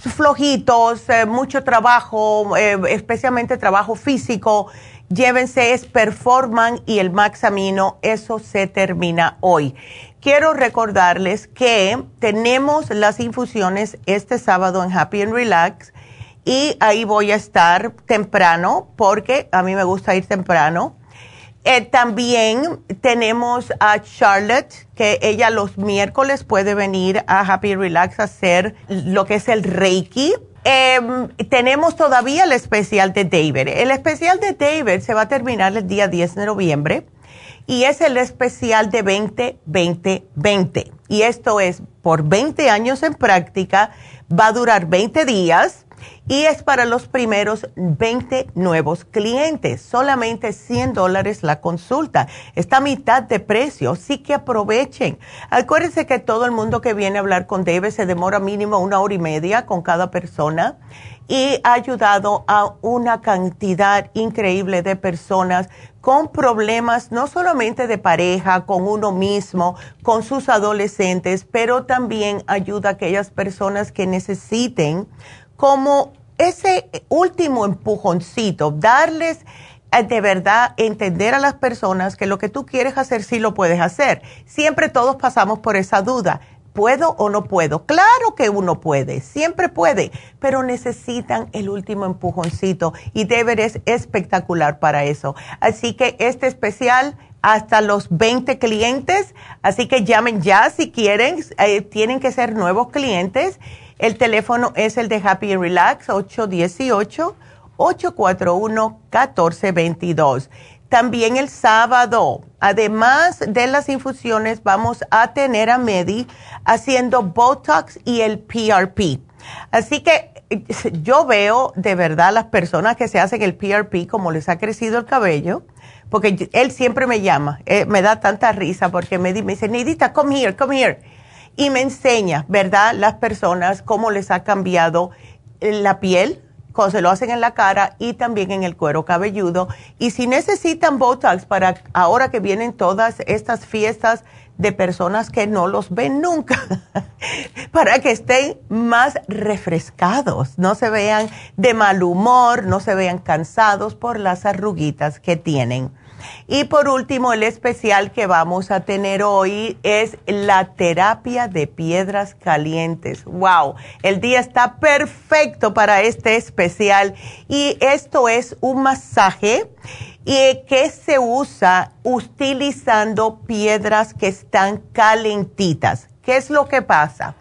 Speaker 2: flojitos, eh, mucho trabajo, eh, especialmente trabajo físico. Llévense es Performan y el Maxamino. Eso se termina hoy. Quiero recordarles que tenemos las infusiones este sábado en Happy and Relax y ahí voy a estar temprano porque a mí me gusta ir temprano. Eh, también tenemos a Charlotte, que ella los miércoles puede venir a Happy Relax a hacer lo que es el Reiki. Em, tenemos todavía el especial de David. El especial de David se va a terminar el día 10 de noviembre y es el especial de 20-20-20. Y esto es por 20 años en práctica, va a durar 20 días y es para los primeros 20 nuevos clientes. Solamente 100 dólares la consulta. Está a mitad de precio, sí que aprovechen. Acuérdense que todo el mundo que viene a hablar con David se demora mínimo una hora y media con cada persona y ha ayudado a una cantidad increíble de personas con problemas no solamente de pareja, con uno mismo, con sus adolescentes, pero también ayuda a aquellas personas que necesiten como ese último empujoncito, darles eh, de verdad entender a las personas que lo que tú quieres hacer sí lo puedes hacer. Siempre todos pasamos por esa duda. ¿Puedo o no puedo? Claro que uno puede, siempre puede, pero necesitan el último empujoncito y Deber es espectacular para eso. Así que este especial hasta los 20 clientes, así que llamen ya si quieren, eh, tienen que ser nuevos clientes El teléfono es el de Happy Relax, 818-841-1422. También el sábado, además de las infusiones, vamos a tener a Medi haciendo Botox y el PRP. Así que yo veo de verdad las personas que se hacen el PRP como les ha crecido el cabello, porque él siempre me llama, eh, me da tanta risa porque me, me dice, Nidita, come here, come here. Y me enseña, ¿verdad? Las personas cómo les ha cambiado la piel, cuando se lo hacen en la cara y también en el cuero cabelludo. Y si necesitan Botox para ahora que vienen todas estas fiestas de personas que no los ven nunca, para que estén más refrescados, no se vean de mal humor, no se vean cansados por las arruguitas que tienen. Y por último, el especial que vamos a tener hoy es la terapia de piedras calientes. ¡Wow! El día está perfecto para este especial. Y esto es un masaje y que se usa utilizando piedras que están calentitas. ¿Qué es lo que pasa?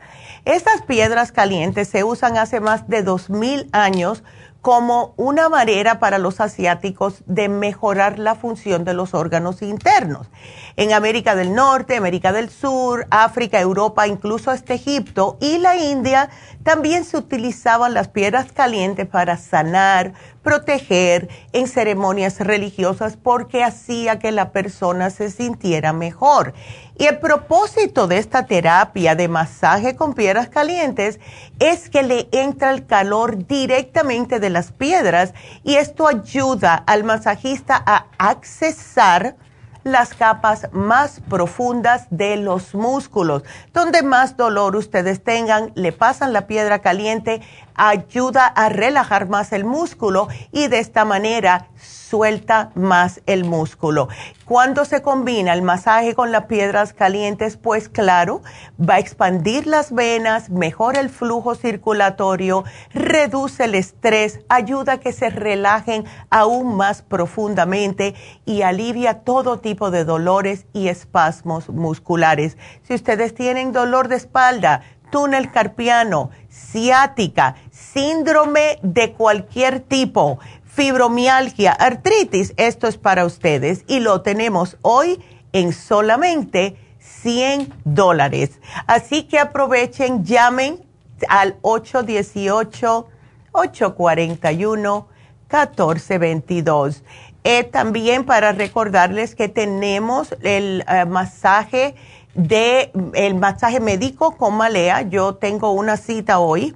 Speaker 2: Estas piedras calientes se usan hace más de 2000 años como una manera para los asiáticos de mejorar la función de los órganos internos. En América del Norte, América del Sur, África, Europa, incluso hasta Egipto y la India, también se utilizaban las piedras calientes para sanar, proteger en ceremonias religiosas porque hacía que la persona se sintiera mejor. Y el propósito de esta terapia de masaje con piedras calientes es que le entra el calor directamente de las piedras y esto ayuda al masajista a accesar las capas más profundas de los músculos. Donde más dolor ustedes tengan, le pasan la piedra caliente, ayuda a relajar más el músculo y de esta manera suelta más el músculo. Cuando se combina el masaje con las piedras calientes, pues claro, va a expandir las venas, mejora el flujo circulatorio, reduce el estrés, ayuda a que se relajen aún más profundamente y alivia todo tipo de dolores y espasmos musculares. Si ustedes tienen dolor de espalda, túnel carpiano, ciática, síndrome de cualquier tipo, fibromialgia, artritis, esto es para ustedes y lo tenemos hoy en solamente 100 dólares. Así que aprovechen, llamen al 818-841-1422. Eh, también para recordarles que tenemos el eh, masaje de el masaje médico con Malea. Yo tengo una cita hoy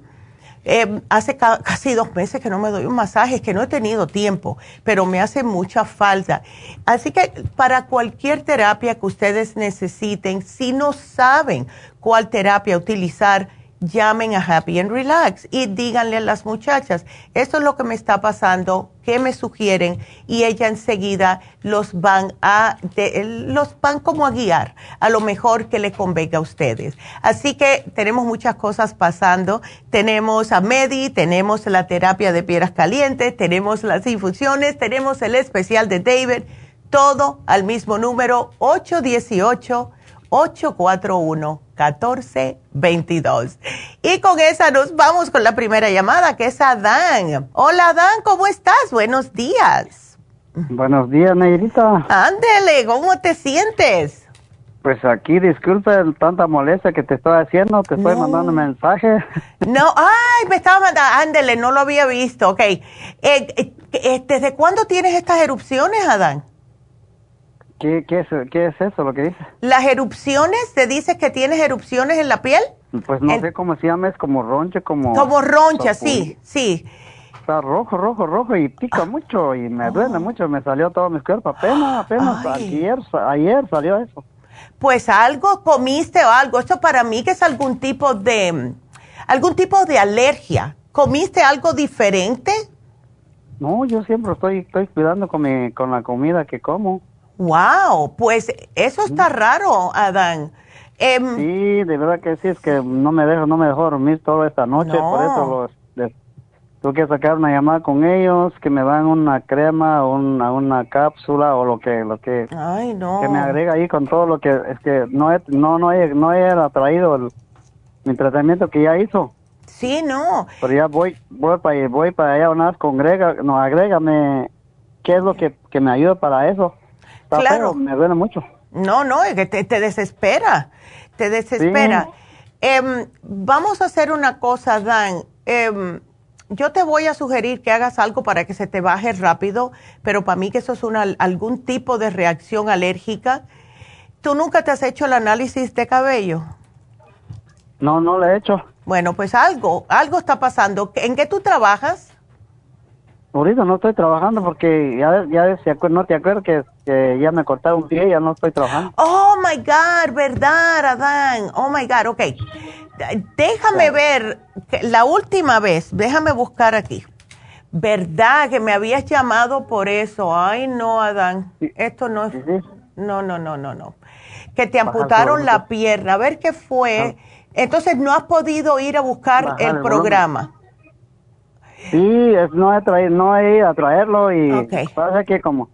Speaker 2: eh, hace casi dos meses que no me doy un masaje, que no he tenido tiempo, pero me hace mucha falta. Así que para cualquier terapia que ustedes necesiten, si no saben cuál terapia utilizar, llamen a Happy and Relax y díganle a las muchachas, esto es lo que me está pasando, ¿qué me sugieren? Y ella enseguida los van a, los van como a guiar a lo mejor que le convenga a ustedes. Así que tenemos muchas cosas pasando. Tenemos a Medi, tenemos la terapia de piedras calientes, tenemos las infusiones, tenemos el especial de David, todo al mismo número 818 841-1422. Y con esa nos vamos con la primera llamada, que es Adán. Hola, Adán, ¿cómo estás? Buenos días.
Speaker 5: Buenos días, Negrita.
Speaker 2: Ándele, ¿cómo te sientes?
Speaker 5: Pues aquí, disculpe tanta molestia que te estoy haciendo, te estoy mandando un mensaje.
Speaker 2: No, ay, me estaba mandando, ándele, no lo había visto, ok. Eh, eh, ¿Desde cuándo tienes estas erupciones, Adán?
Speaker 5: ¿Qué, qué, es, ¿Qué es eso lo que dice?
Speaker 2: Las erupciones, ¿te dices que tienes erupciones en la piel?
Speaker 5: Pues no sé cómo se llama, es como roncha, como...
Speaker 2: Como roncha, sí, sí.
Speaker 5: Está rojo, rojo, rojo y pica ah. mucho y me duele oh. mucho, me salió todo mi cuerpo, apenas, apenas, ayer, ayer salió eso.
Speaker 2: Pues algo comiste o algo, esto para mí que es algún tipo de, algún tipo de alergia. ¿Comiste algo diferente?
Speaker 5: No, yo siempre estoy, estoy cuidando con, mi, con la comida que como.
Speaker 2: Wow, pues eso está raro, Adán.
Speaker 5: Em, sí, de verdad que sí, es que no me dejo, no me dejó dormir toda esta noche, por eso los, tuve que sacar una llamada con ellos, que me dan una crema, una, una cápsula o lo que, lo que,
Speaker 2: Ay, no.
Speaker 5: que me agrega ahí con todo lo que, es que no he, no, no he, no he traído el, mi tratamiento que ya hizo.
Speaker 2: Sí, no.
Speaker 5: Pero ya voy, voy para, voy para allá una vez, congrega, no, agrégame, ¿qué es lo que, que me ayuda para eso? Está
Speaker 2: Claro.
Speaker 5: feo, me duele mucho.
Speaker 2: No, no, es que te, te desespera, te desespera. Em, vamos a hacer una cosa, Dan. Em, yo te voy a sugerir que hagas algo para que se te baje rápido, pero para mí que eso es una, algún tipo de reacción alérgica. ¿Tú nunca te has hecho el análisis de cabello?
Speaker 5: No, no lo he hecho.
Speaker 2: Bueno, pues algo, algo está pasando. ¿En qué tú trabajas?
Speaker 5: Ahorita no estoy trabajando porque ya, ya acuer- no te acuerdas que, que ya me cortaron un pie y ya no estoy trabajando.
Speaker 2: Oh my God, ¿verdad, Adán? Oh my God, ok. Déjame ver, que la última vez, déjame buscar aquí. ¿Verdad que me habías llamado por eso? Ay, no, Adán. Esto no es.
Speaker 5: Sí, sí.
Speaker 2: No, no, no, no, no. Que te
Speaker 5: Bajar
Speaker 2: amputaron la pierna. A ver qué fue. Entonces no has podido ir a buscar
Speaker 5: Bajar
Speaker 2: el
Speaker 5: el
Speaker 2: programa.
Speaker 5: Sí, es, no he traído, no he ido a traerlo y
Speaker 2: Ok.
Speaker 5: pasa que como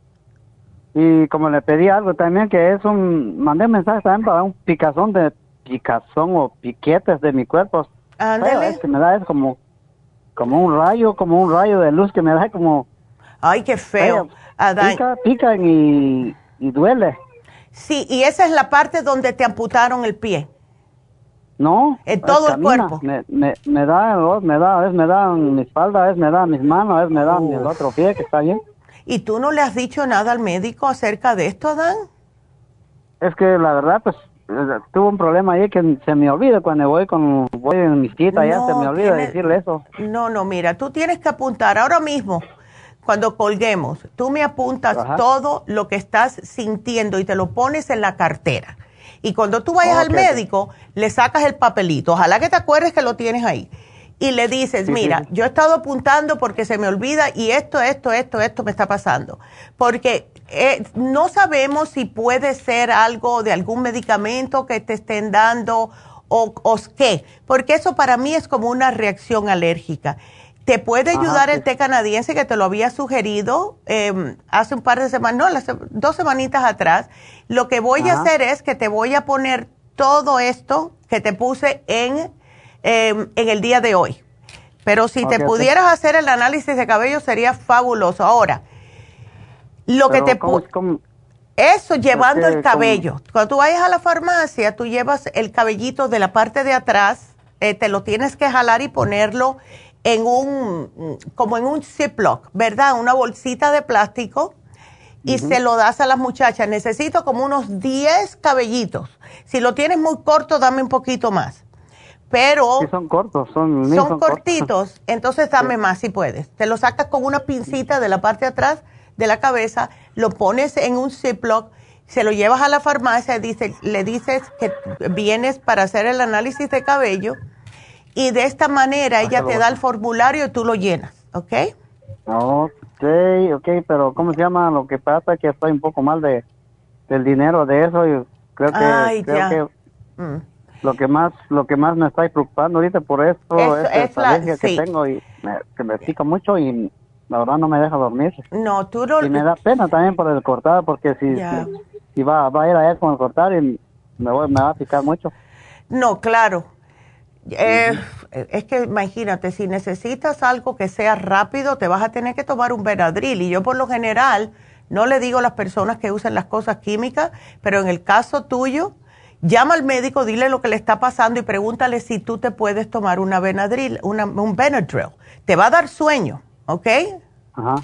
Speaker 5: y como le pedí algo también que es un mandé un mensaje también para un picazón de picazón o piquetes de mi cuerpo.
Speaker 2: Ándale.
Speaker 5: Es que me da es como como un rayo, como un rayo de luz que me da como
Speaker 2: Ay, qué feo.
Speaker 5: Vaya,
Speaker 2: Adán.
Speaker 5: pica, pican y, y duele.
Speaker 2: Sí, y esa es la parte donde te amputaron el pie.
Speaker 5: No.
Speaker 2: En todo el
Speaker 5: camina.
Speaker 2: cuerpo.
Speaker 5: Me, me, me da, me da, a veces me da mi espalda, a veces me da mis manos, a veces me el otro pie que está bien.
Speaker 2: ¿Y tú no le has dicho nada al médico acerca de esto, Adán?
Speaker 5: Es que la verdad, pues, tuve un problema ahí que se me olvida cuando voy con, voy en mi cita, ya
Speaker 2: No,
Speaker 5: se me olvida decirle eso.
Speaker 2: No, no, mira, tú tienes que apuntar ahora mismo, cuando colguemos, tú me apuntas
Speaker 5: Ajá.
Speaker 2: todo lo que estás sintiendo y te lo pones en la cartera. Y cuando tú vayas al
Speaker 5: Ok.
Speaker 2: médico, le sacas el papelito. Ojalá que te acuerdes que lo tienes ahí. Y le dices, mira, yo he estado apuntando porque se me olvida y esto, esto, esto, esto me está pasando. Porque eh, no sabemos si puede ser algo de algún medicamento que te estén dando o, o qué. Porque eso para mí es como una reacción alérgica. Te puede
Speaker 5: Ajá,
Speaker 2: ayudar el
Speaker 5: sí.
Speaker 2: té canadiense que te lo había sugerido eh, hace un par de semanas, no, las- dos semanitas atrás. Lo que voy a hacer es que te voy a poner todo esto que te puse en, eh, en el día de hoy. Pero si te pudieras hacer el análisis de cabello sería fabuloso. Ahora, lo que te
Speaker 5: ¿cómo- cómo?
Speaker 2: eso llevando el cabello. Cuando tú vayas a la farmacia, tú llevas el cabellito de la parte de atrás, eh, te lo tienes que jalar y ponerlo en un, como en un Ziploc, ¿verdad? Una bolsita de plástico y se lo das a las muchachas. Necesito como unos 10 cabellitos. Si lo tienes muy corto, dame un poquito más. Pero
Speaker 5: Sí, son cortos, son,
Speaker 2: son, cortitos, entonces dame más si puedes. Te lo sacas con una pincita de la parte de atrás de la cabeza, lo pones en un Ziploc, se lo llevas a la farmacia, dice, le dices que vienes para hacer el análisis de cabello y de esta manera ella
Speaker 5: lo
Speaker 2: te da el formulario y tú lo llenas, ¿ok?
Speaker 5: Ok, ok, pero ¿cómo se llama? Lo que pasa es que estoy un poco mal de del dinero de eso y creo que,
Speaker 2: Ay,
Speaker 5: creo que
Speaker 2: Mm.
Speaker 5: lo que más lo que más me está preocupando ahorita por esto
Speaker 2: Eso
Speaker 5: es,
Speaker 2: la-
Speaker 5: alergia
Speaker 2: sí.
Speaker 5: que tengo y me, que me pica mucho y la verdad no me deja dormir.
Speaker 2: No, tú no...
Speaker 5: Y me da pena también por el cortar porque si, si va, va a ir a él con el cortar y me, voy, me va a picar mucho.
Speaker 2: No, claro. Eh, Es que imagínate, si necesitas algo que sea rápido, te vas a tener que tomar un Benadryl. Y yo por lo general no le digo a las personas que usan las cosas químicas, pero en el caso tuyo, llama al médico, dile lo que le está pasando y pregúntale si tú te puedes tomar una Benadryl, una, un Benadryl. Te va a dar sueño, ¿ok?
Speaker 5: Ajá.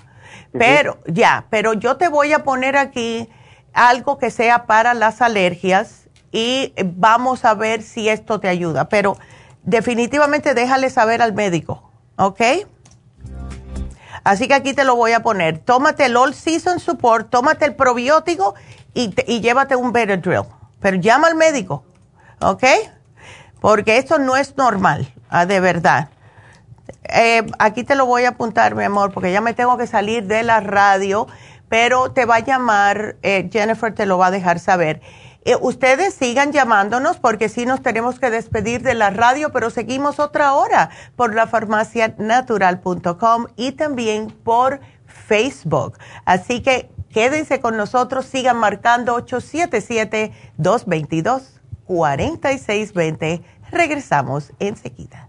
Speaker 2: Pero, ya, pero yo te voy a poner aquí algo que sea para las alergias y vamos a ver si esto te ayuda. Pero definitivamente déjale saber al médico, ¿ok? Así que aquí te lo voy a poner. Tómate el All Season Support, tómate el probiótico y, te- y llévate un Benadryl. Pero llama al médico, ¿ok? Porque esto no es normal, ah, de verdad. Eh, aquí te lo voy a apuntar, mi amor, porque ya me tengo que salir de la radio, pero te va a llamar, eh, Jennifer te lo va a dejar saber. Eh, ustedes sigan llamándonos porque sí nos tenemos que despedir de la radio, pero seguimos otra hora por la farmacianatural.com y también por Facebook. Así que quédense con nosotros, sigan marcando 877-222-4620. Regresamos enseguida.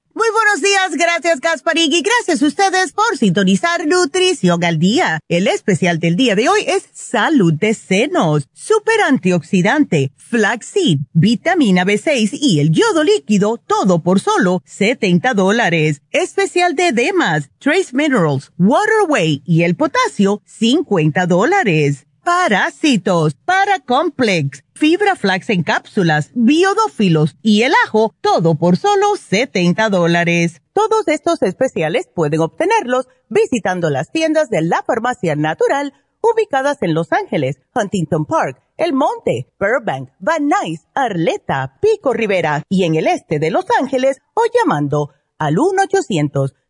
Speaker 2: Muy buenos días, gracias Gasparín y gracias a ustedes por sintonizar Nutrición al Día. El especial del día de hoy es Salud de Senos, Super Antioxidante, Flaxseed, Vitamina B6 y el yodo líquido, todo por solo 70 dólares. Especial de Demas, Trace Minerals, Waterway y el potasio, 50 dólares. Parásitos, Paracomplex, Fibra Flax en cápsulas, biodófilos y el ajo, todo por solo 70 dólares. Todos estos especiales pueden obtenerlos visitando las tiendas de la Farmacia Natural ubicadas en Los Ángeles, Huntington Park, El Monte, Burbank, Van Nuys, Arleta, Pico Rivera y en el este de Los Ángeles o llamando al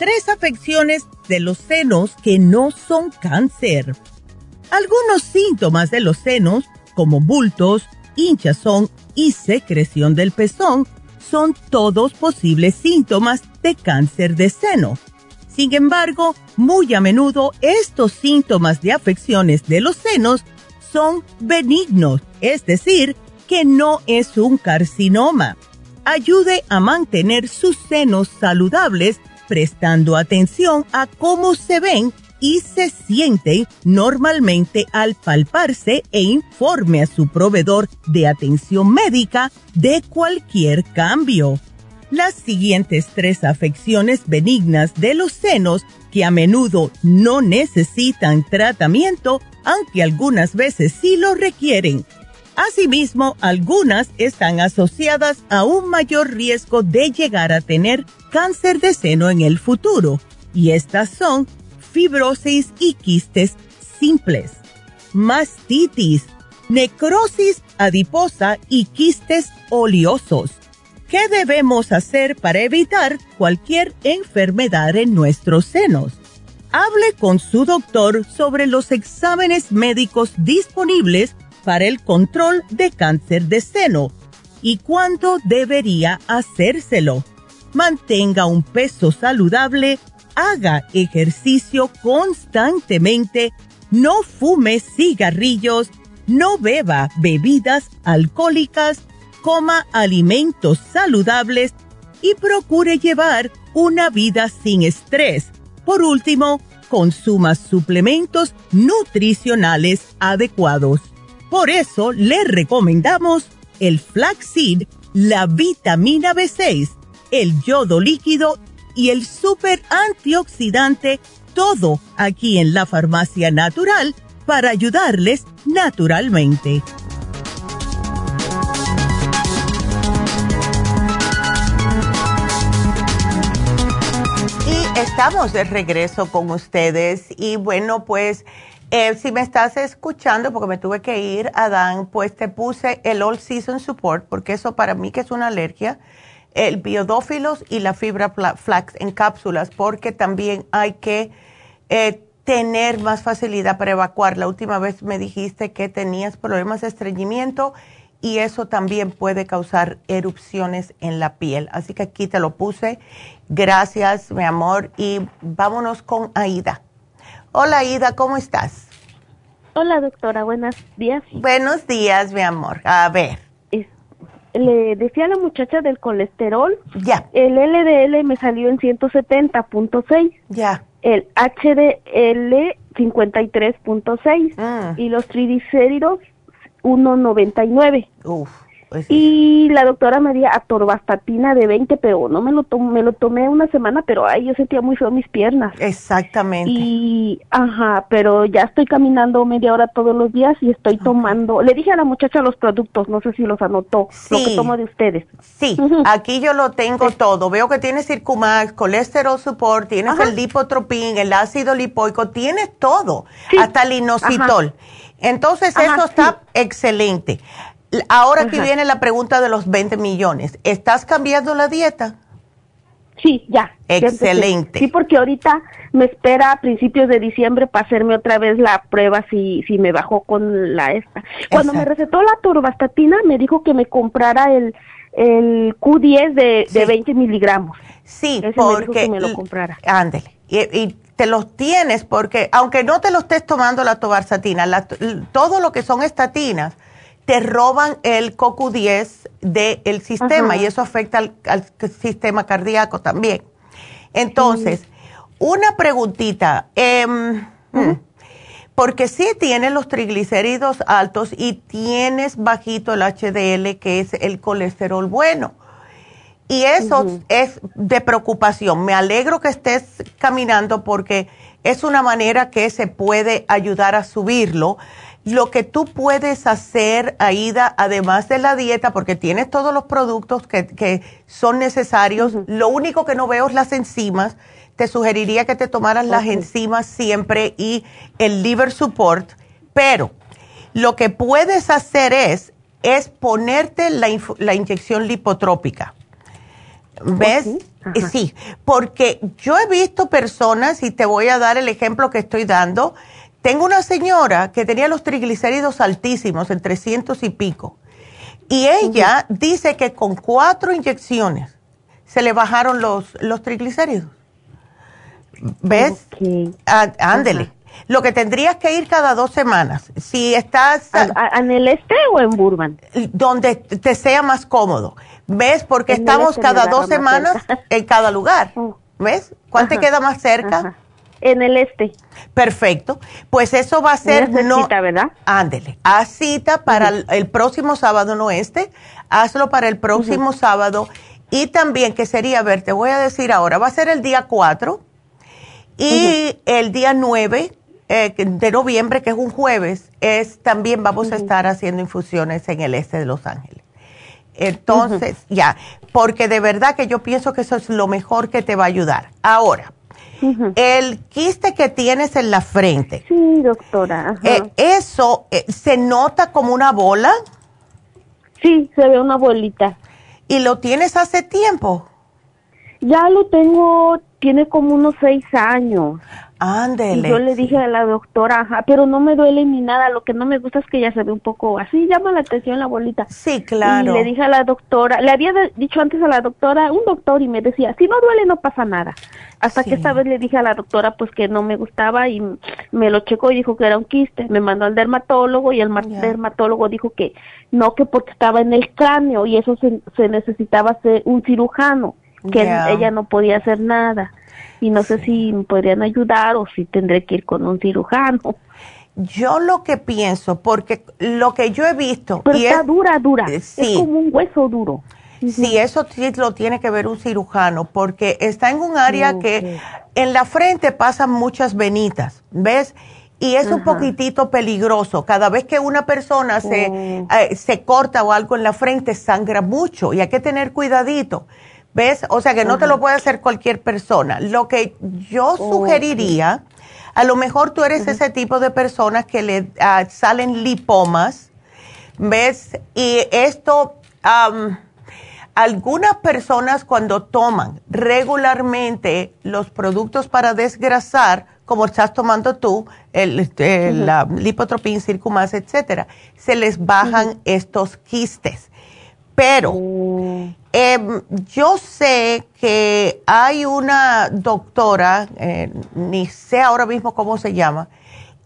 Speaker 2: Tres afecciones de los senos que no son cáncer. Algunos síntomas de los senos, como bultos, hinchazón y secreción del pezón, son todos posibles síntomas de cáncer de seno. Sin embargo, muy a menudo estos síntomas de afecciones de los senos son benignos, es decir, que no es un carcinoma. Ayude a mantener sus senos saludables prestando atención a cómo se ven y se sienten normalmente al palparse e informe a su proveedor de atención médica de cualquier cambio. Las siguientes tres afecciones benignas de los senos que a menudo no necesitan tratamiento, aunque algunas veces sí lo requieren. Asimismo, algunas están asociadas a un mayor riesgo de llegar a tener cáncer de seno en el futuro y estas son fibrosis y quistes simples, mastitis, necrosis adiposa y quistes oleosos. ¿Qué debemos hacer para evitar cualquier enfermedad en nuestros senos? Hable con su doctor sobre los exámenes médicos disponibles para el control de cáncer de seno y cuándo debería hacérselo mantenga un peso saludable, haga ejercicio constantemente no fume cigarrillos, no beba bebidas alcohólicas, coma alimentos saludables y procure llevar una vida sin estrés. Por último, consuma suplementos nutricionales adecuados. Por eso le recomendamos el flaxseed, la vitamina B6, el yodo líquido y el super antioxidante, todo aquí en la farmacia natural para ayudarles naturalmente. Y estamos de regreso con ustedes y bueno, pues eh, si me estás escuchando, porque me tuve que ir, Adán, pues te puse el All Season Support, porque eso para mí que es una alergia, el biodófilos y la fibra flax en cápsulas, porque también hay que eh, tener más facilidad para evacuar. La última vez me dijiste que tenías problemas de estreñimiento y eso también puede causar erupciones en la piel. Así que aquí te lo puse. Gracias, mi amor. Y vámonos con Aida. Hola, Aida, ¿cómo estás?
Speaker 6: Hola, doctora, buenos días.
Speaker 2: Buenos días, mi amor. A ver.
Speaker 6: le decía a la muchacha del colesterol.
Speaker 2: Ya.
Speaker 6: El LDL me salió en 170.6.
Speaker 2: Ya
Speaker 6: el HDL 53.6
Speaker 2: mm.
Speaker 6: y los triglicéridos 1.99.
Speaker 2: Uf. Pues
Speaker 6: y la doctora me dio atorvastatina de 20, pero no me lo tomé, me lo tomé una semana, pero ay, yo sentía muy feo mis piernas.
Speaker 2: Exactamente.
Speaker 6: Y, ajá, pero ya estoy caminando media hora todos los días y estoy tomando, le dije a la muchacha los productos, no sé si los anotó, lo que tomo de ustedes.
Speaker 2: Sí, aquí yo lo tengo todo. Veo que tienes Circumax, colesterol support, tienes el lipotropín, el ácido lipoico, tienes todo, hasta el inositol. Entonces, eso está excelente. Ahora que viene la pregunta de los 20 millones, ¿estás cambiando la dieta?
Speaker 6: Sí, ya.
Speaker 2: Excelente.
Speaker 6: Sí, porque ahorita me espera a principios de diciembre para hacerme otra vez la prueba si, si me bajó con la esta. Cuando me recetó la torvastatina, me dijo que me comprara el, el Q10 de, de 20 miligramos.
Speaker 2: Sí, porque...
Speaker 6: Me, me lo comprara.
Speaker 2: Ándele. Y, te los tienes porque, aunque no te lo estés tomando la torvastatina, todo lo que son estatinas te roban el CoQ10 del sistema y eso afecta al, sistema cardíaco también. Entonces, una preguntita, em, hmm, porque si tienes los triglicéridos altos y tienes bajito el HDL, que es el colesterol bueno. Y eso es de preocupación. Me alegro que estés caminando porque es una manera que se puede ayudar a subirlo lo que tú puedes hacer, Aida, además de la dieta, porque tienes todos los productos que, son necesarios, lo único que no veo es las enzimas. Te sugeriría que te tomaras las enzimas siempre y el liver support, pero lo que puedes hacer es, es ponerte la, la inyección lipotrópica. ¿Ves? Sí, porque yo he visto personas, y te voy a dar el ejemplo que estoy dando, tengo una señora que tenía los triglicéridos altísimos, en 300 y pico, y ella dice que con cuatro inyecciones se le bajaron los, los triglicéridos. ¿Ves? ándele. Lo que tendrías que ir cada dos semanas. Si estás...
Speaker 6: ¿En el este o en Burbank?
Speaker 2: Donde te sea más cómodo. ¿Ves? Porque estamos este cada dos semanas en cada lugar. Oh. ¿Ves? ¿Cuál te queda más cerca?
Speaker 6: En el este.
Speaker 2: Perfecto. Pues eso va a ser.
Speaker 6: no, cita, ¿verdad?
Speaker 2: Ándele. Haz cita para el, próximo sábado, no este. Hazlo para el próximo sábado. Y también, que sería, a ver, te voy a decir ahora, va a ser el día 4 y el día 9 eh, de noviembre, que es un jueves, es también vamos a estar haciendo infusiones en el este de Los Ángeles. Entonces, ya, porque de verdad que yo pienso que eso es lo mejor que te va a ayudar. Ahora, el quiste que tienes en la frente.
Speaker 6: Sí, doctora.
Speaker 2: Eh, ¿Eso eh, se nota como una bola?
Speaker 6: Sí, se ve una bolita.
Speaker 2: ¿Y lo tienes hace tiempo?
Speaker 6: Ya lo tengo, tiene como unos seis años.
Speaker 2: Ándele.
Speaker 6: yo le dije a la doctora, ajá, pero no me duele ni nada, lo que no me gusta es que ella se ve un poco así, llama la atención la bolita.
Speaker 2: Sí, claro.
Speaker 6: Y le dije a la doctora, le había dicho antes a la doctora, un doctor, y me decía, si no duele no pasa nada. Hasta que esta vez le dije a la doctora pues que no me gustaba y me lo checó y dijo que era un quiste. Me mandó al dermatólogo y el dermatólogo dijo que no, que porque estaba en el cráneo y eso se, se necesitaba ser un cirujano, que ella no podía hacer nada y no sé si me podrían ayudar o si tendré que ir con un cirujano.
Speaker 2: Yo lo que pienso, porque lo que yo he visto...
Speaker 6: Pero está dura, dura. Eh, sí. Es como un hueso duro.
Speaker 2: Sí, eso sí lo tiene que ver un cirujano, porque está en un área que en la frente pasan muchas venitas, ¿ves? Y es un poquitito peligroso. Cada vez que una persona se, oh. eh, se corta o algo en la frente, sangra mucho y hay que tener cuidadito. ¿Ves? O sea que no te lo puede hacer cualquier persona. Lo que yo sugeriría, a lo mejor tú eres ese tipo de personas que le ah, salen lipomas, ¿ves? Y esto, algunas personas cuando toman regularmente los productos para desgrasar, como estás tomando tú, el, este, la lipotropin, circumas, etcétera, se les bajan estos quistes. Pero Em, yo sé que hay una doctora, eh, ni sé ahora mismo cómo se llama,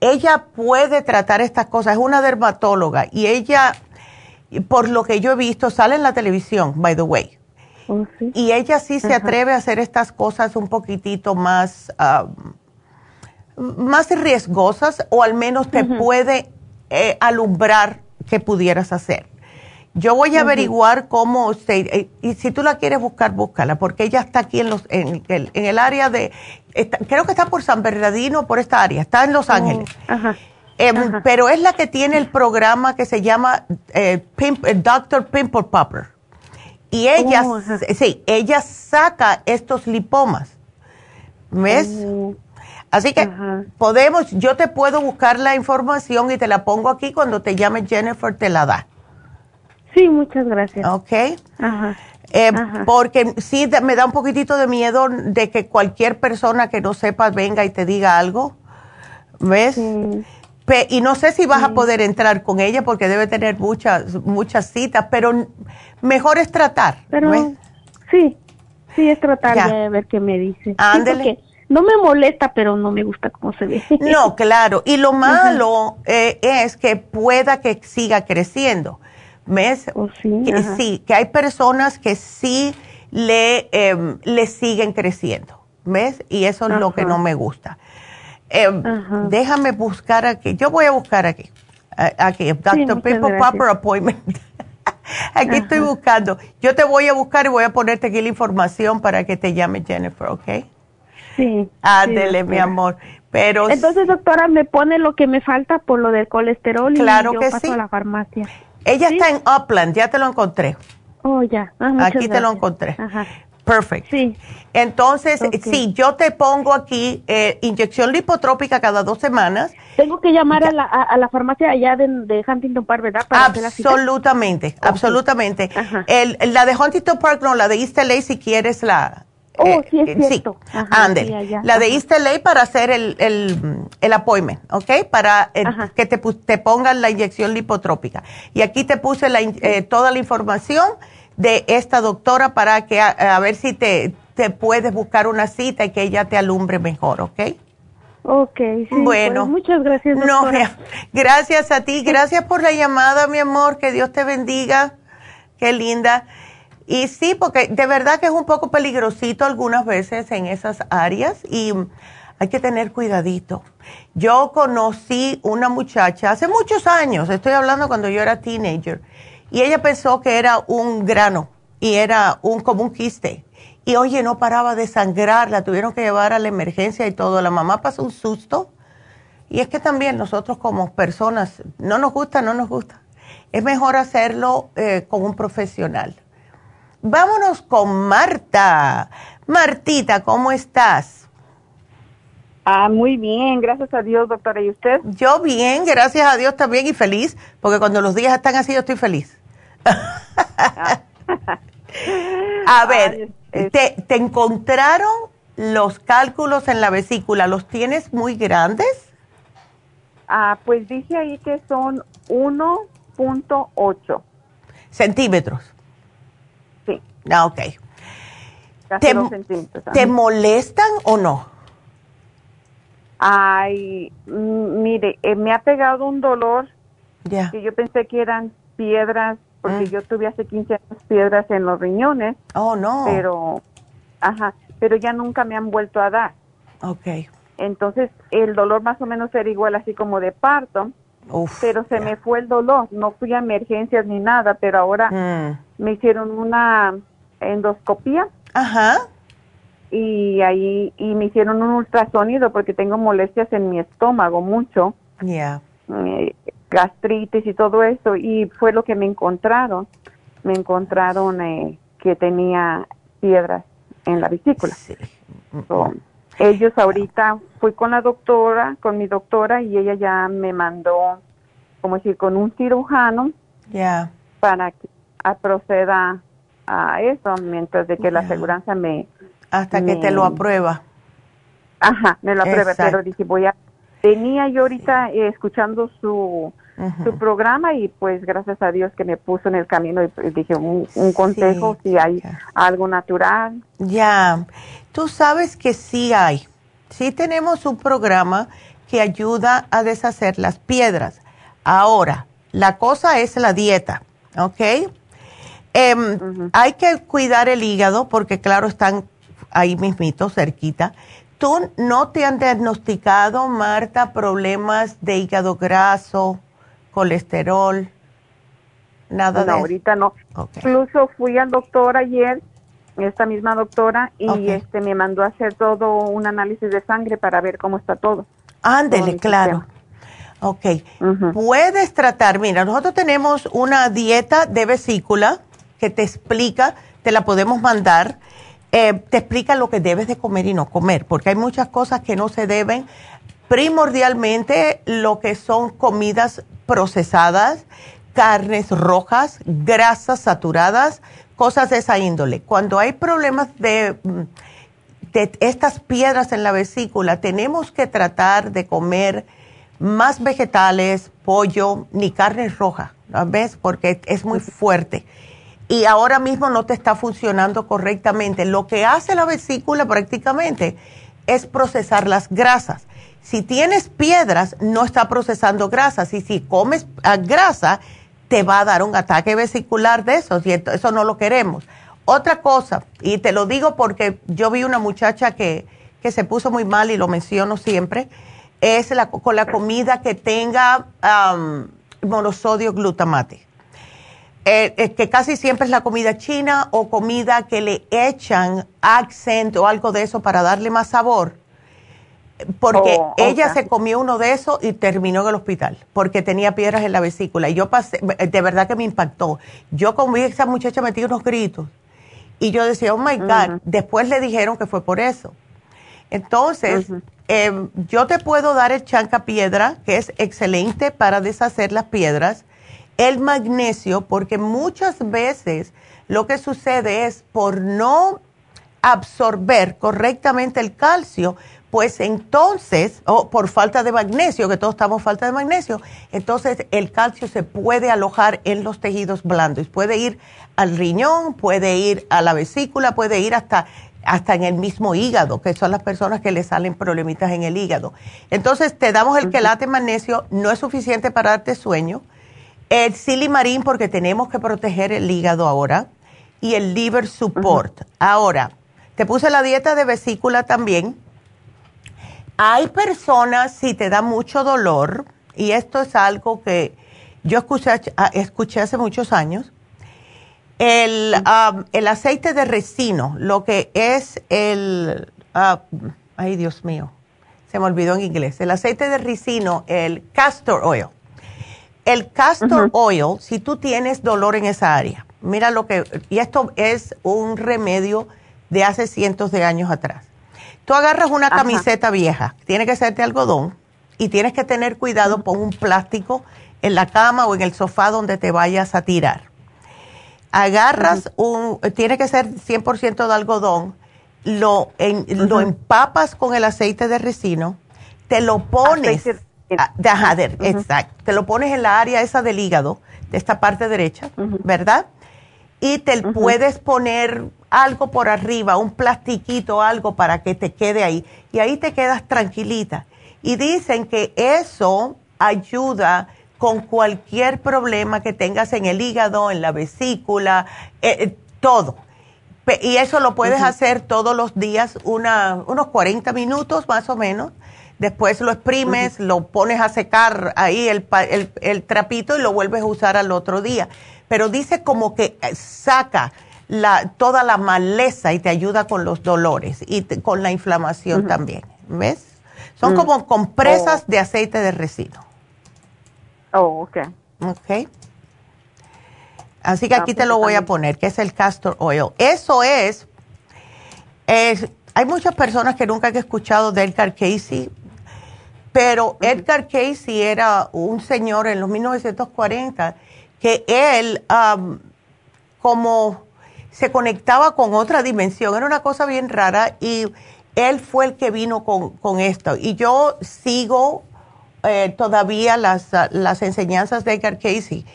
Speaker 2: ella puede tratar estas cosas, es una dermatóloga y ella, por lo que yo he visto, sale en la televisión, by the way. Oh, y ella sí se atreve a hacer estas cosas un poquitito más, más riesgosas o al menos te puede eh, alumbrar que pudieras hacer. Yo voy a averiguar cómo usted, eh, y si tú la quieres buscar, búscala, porque ella está aquí en, los, en, el, en el área de, creo que está por San Bernardino, por esta área, está en Los oh, Ángeles. Em, pero es la que tiene el programa que se llama eh, eh Dr. Pimple Popper. Y ella, oh, sí, ella saca estos lipomas. ¿Ves? Oh, Así que podemos, yo te puedo buscar la información y te la pongo aquí cuando te llame Jennifer, te la da.
Speaker 6: Sí, muchas gracias.
Speaker 2: Ok. Eh, Ajá. Porque sí me da un poquitito de miedo de que cualquier persona que no sepa venga y te diga algo. ¿Ves? y no sé si vas a poder entrar con ella porque debe tener muchas muchas citas, pero mejor es tratar.
Speaker 6: Pero sí, sí es tratar de ver qué me dice. Ándele. no me molesta, pero no me gusta cómo se ve.
Speaker 2: No, claro. Y lo malo eh, es que pueda que siga creciendo. ¿Ves?
Speaker 6: Oh, sí,
Speaker 2: que, sí, que hay personas que sí le, em, le siguen creciendo. ¿Ves? Y eso es lo que no me gusta. Em, déjame buscar aquí. Yo voy a buscar aquí. Aquí, Dr. People Proper Appointment. aquí estoy buscando. Yo te voy a buscar y voy a ponerte aquí la información para que te llame Jennifer, ¿ok?
Speaker 6: Sí.
Speaker 2: Ándele, mi amor. Pero
Speaker 6: Entonces, doctora, me pone lo que me falta por lo del colesterol
Speaker 2: claro
Speaker 6: y yo
Speaker 2: que
Speaker 6: paso a la farmacia.
Speaker 2: Ella está en Upland, ya te lo encontré.
Speaker 6: Oh, ya. Ah,
Speaker 2: aquí te lo encontré.
Speaker 6: Ajá.
Speaker 2: Perfect.
Speaker 6: Sí.
Speaker 2: Entonces, sí, yo te pongo aquí eh, inyección lipotrópica cada dos semanas.
Speaker 6: Tengo que llamar a la, a, la, farmacia allá de, Huntington Park, ¿verdad?
Speaker 2: Para absolutamente, absolutamente. El, la de Huntington Park, no, la de East LA, si quieres la,
Speaker 6: Oh, eh, sí, es eh, cierto.
Speaker 2: Sí, la de East LA para hacer el, el, el appointment, ¿ok? Para eh, que te, te pongan la inyección lipotrópica. Y aquí te puse la, toda la información de esta doctora para que a, ver si te, te, puedes buscar una cita y que ella te alumbre mejor, ¿ok?
Speaker 6: Ok, sí, pues, bueno, muchas gracias.
Speaker 2: No, gracias a ti, gracias por la llamada, mi amor, que Dios te bendiga, qué linda. Y sí, porque de verdad que es un poco peligrosito algunas veces en esas áreas y hay que tener cuidadito. Yo conocí una muchacha hace muchos años, estoy hablando cuando yo era teenager, y ella pensó que era un grano y era un como un quiste. Y oye, no paraba de sangrar, la tuvieron que llevar a la emergencia y todo. La mamá pasó un susto. Y es que también nosotros como personas, no nos gusta, no nos gusta. Es mejor hacerlo eh, con un profesional. Vámonos con Marta. Martita, ¿cómo estás?
Speaker 7: Ah, muy bien, gracias a Dios, doctora. ¿Y usted?
Speaker 2: Yo bien, gracias a Dios también y feliz, porque cuando los días están así yo estoy feliz. a ver, te, te, encontraron los cálculos en la vesícula, ¿los tienes muy grandes?
Speaker 7: Ah, pues dice ahí que son 1.8
Speaker 2: centímetros. Ah, ok.
Speaker 7: Casi
Speaker 2: ¿Te,
Speaker 7: dos centímetros.
Speaker 2: ¿Te
Speaker 7: ajá.
Speaker 2: molestan o no?
Speaker 7: Ay, mire, eh, me ha pegado un dolor que yo pensé que eran piedras, porque
Speaker 2: Mm.
Speaker 7: yo tuve hace 15 años piedras en los riñones,
Speaker 2: Oh, no.
Speaker 7: pero, ajá, pero ya nunca me han vuelto a dar.
Speaker 2: ok.
Speaker 7: Entonces, el dolor más o menos era igual así como de parto,
Speaker 2: Uf.
Speaker 7: pero se me fue el dolor. No fui a emergencias ni nada, pero ahora
Speaker 2: Mm.
Speaker 7: me hicieron una endoscopía
Speaker 2: Ajá.
Speaker 7: y ahí y me hicieron un ultrasonido porque tengo molestias en mi estómago mucho,
Speaker 2: Ya.
Speaker 7: eh, gastritis y todo eso y fue lo que me encontraron. Me encontraron eh, que tenía piedras en la vesícula.
Speaker 2: Sí.
Speaker 7: So, ellos ahorita fui con la doctora, con mi doctora y ella ya me mandó, como decir, con un cirujano
Speaker 2: Ya.
Speaker 7: para que proceda a eso, mientras de que la aseguranza me,
Speaker 2: Hasta que te lo aprueba.
Speaker 7: ajá, me lo aprueba,
Speaker 2: Exacto.
Speaker 7: pero dije, voy a, tenía yo ahorita eh, escuchando su, su programa y pues gracias a Dios que me puso en el camino y pues, dije, un, un consejo,
Speaker 2: Sí,
Speaker 7: si hay algo natural.
Speaker 2: Ya, tú sabes que sí hay. Sí tenemos un programa que ayuda a deshacer las piedras. Ahora, la cosa es la dieta, ¿ok? Em, Hay que cuidar el hígado porque, claro, están ahí mismito, cerquita. ¿Tú no te han diagnosticado, Marta, problemas de hígado graso, colesterol? Nada
Speaker 7: No,
Speaker 2: de eso.
Speaker 7: ahorita no.
Speaker 2: Ok.
Speaker 7: Incluso fui al doctor ayer, esta misma doctora, y
Speaker 2: Ok.
Speaker 7: este me mandó a hacer todo un análisis de sangre para ver cómo está todo.
Speaker 2: Ándele, claro. Ok.
Speaker 7: Ujú.
Speaker 2: Puedes tratar, mira, nosotros tenemos una dieta de vesícula que te explica, te la podemos mandar, eh, te explica lo que debes de comer y no comer, porque hay muchas cosas que no se deben, primordialmente lo que son comidas procesadas, carnes rojas, grasas saturadas, cosas de esa índole. Cuando hay problemas de mm, estas piedras en la vesícula, tenemos que tratar de comer más vegetales, pollo, ni carne roja, ¿no ¿ves? Porque es muy fuerte. Y ahora mismo no te está funcionando correctamente. Lo que hace la vesícula prácticamente es procesar las grasas. Si tienes piedras, no está procesando grasas. Y si comes ah, grasa, te va a dar un ataque vesicular de esos. Y eso no lo queremos. Otra cosa, y te lo digo porque yo vi una muchacha que, que se puso muy mal y lo menciono siempre, es con la comida que tenga am, monosodio glutamate. Eh, que casi siempre es la comida china o comida que le echan accent o algo de eso para darle más sabor. Porque
Speaker 7: Oh,
Speaker 2: ella se comió uno de esos y terminó en el hospital porque tenía piedras en la vesícula. Y yo pasé, de verdad que me impactó. Yo a esa muchacha metí unos gritos. Y yo decía, oh my God. Después le dijeron que fue por eso. Entonces, em, yo te puedo dar el chanca piedra, que es excelente para deshacer las piedras, el magnesio, porque muchas veces lo que sucede es por no absorber correctamente el calcio, pues entonces, o por falta de magnesio, que todos estamos falta de magnesio, entonces el calcio se puede alojar en los tejidos blandos, puede ir al riñón, puede ir a la vesícula, puede ir hasta hasta en el mismo hígado, que son las personas que le salen problemitas en el hígado. Entonces, te damos el quelate magnesio, no es suficiente para darte sueño. El silimarín, porque tenemos que proteger el hígado ahora. Y el liver support. Ahora, te puse la dieta de vesícula también. Hay personas, si te da mucho dolor, y esto es algo que yo escuché, ah, escuché hace muchos años, el, um, el aceite de resino, lo que es el, ah, ay Dios mío, se me olvidó en inglés, el aceite de resino, el castor oil. El castor oil, si tú tienes dolor en esa área, mira lo que, y esto es un remedio de hace cientos de años atrás. Tú agarras una
Speaker 7: Ajá.
Speaker 2: camiseta vieja, tiene que ser de algodón, y tienes que tener cuidado, pon un plástico en la cama o en el sofá donde te vayas a tirar. Agarras un, tiene que ser 100% de algodón, lo, lo empapas con el aceite de ricino, te lo pones, de, exacto, te lo pones en la área esa del hígado, de esta parte derecha, ¿verdad? Y te puedes poner algo por arriba, un plastiquito, algo para que te quede ahí. Y ahí te quedas tranquilita. Y dicen que eso ayuda con cualquier problema que tengas en el hígado, en la vesícula, eh, eh, todo. Y eso lo puedes hacer todos los días, una, unos 40 minutos más o menos. Después lo exprimes, lo pones a secar ahí el, el, trapito y lo vuelves a usar al otro día. Pero dice como que eh, saca la, toda la maleza y te ayuda con los dolores y con la inflamación también. ¿Ves? Son mm. como compresas oh. de aceite de resino.
Speaker 7: Oh, ok.
Speaker 2: Ok. Así que aquí ah, te lo voy a poner, que es el castor oil. Eso es, es, hay muchas personas que nunca han escuchado de Edgar Casey, pero Edgar Casey era un señor en los 1940 que él como se conectaba con otra dimensión, era una cosa bien rara y él fue el que vino con, esto. Y yo sigo eh, todavía las, las enseñanzas de Edgar Casey.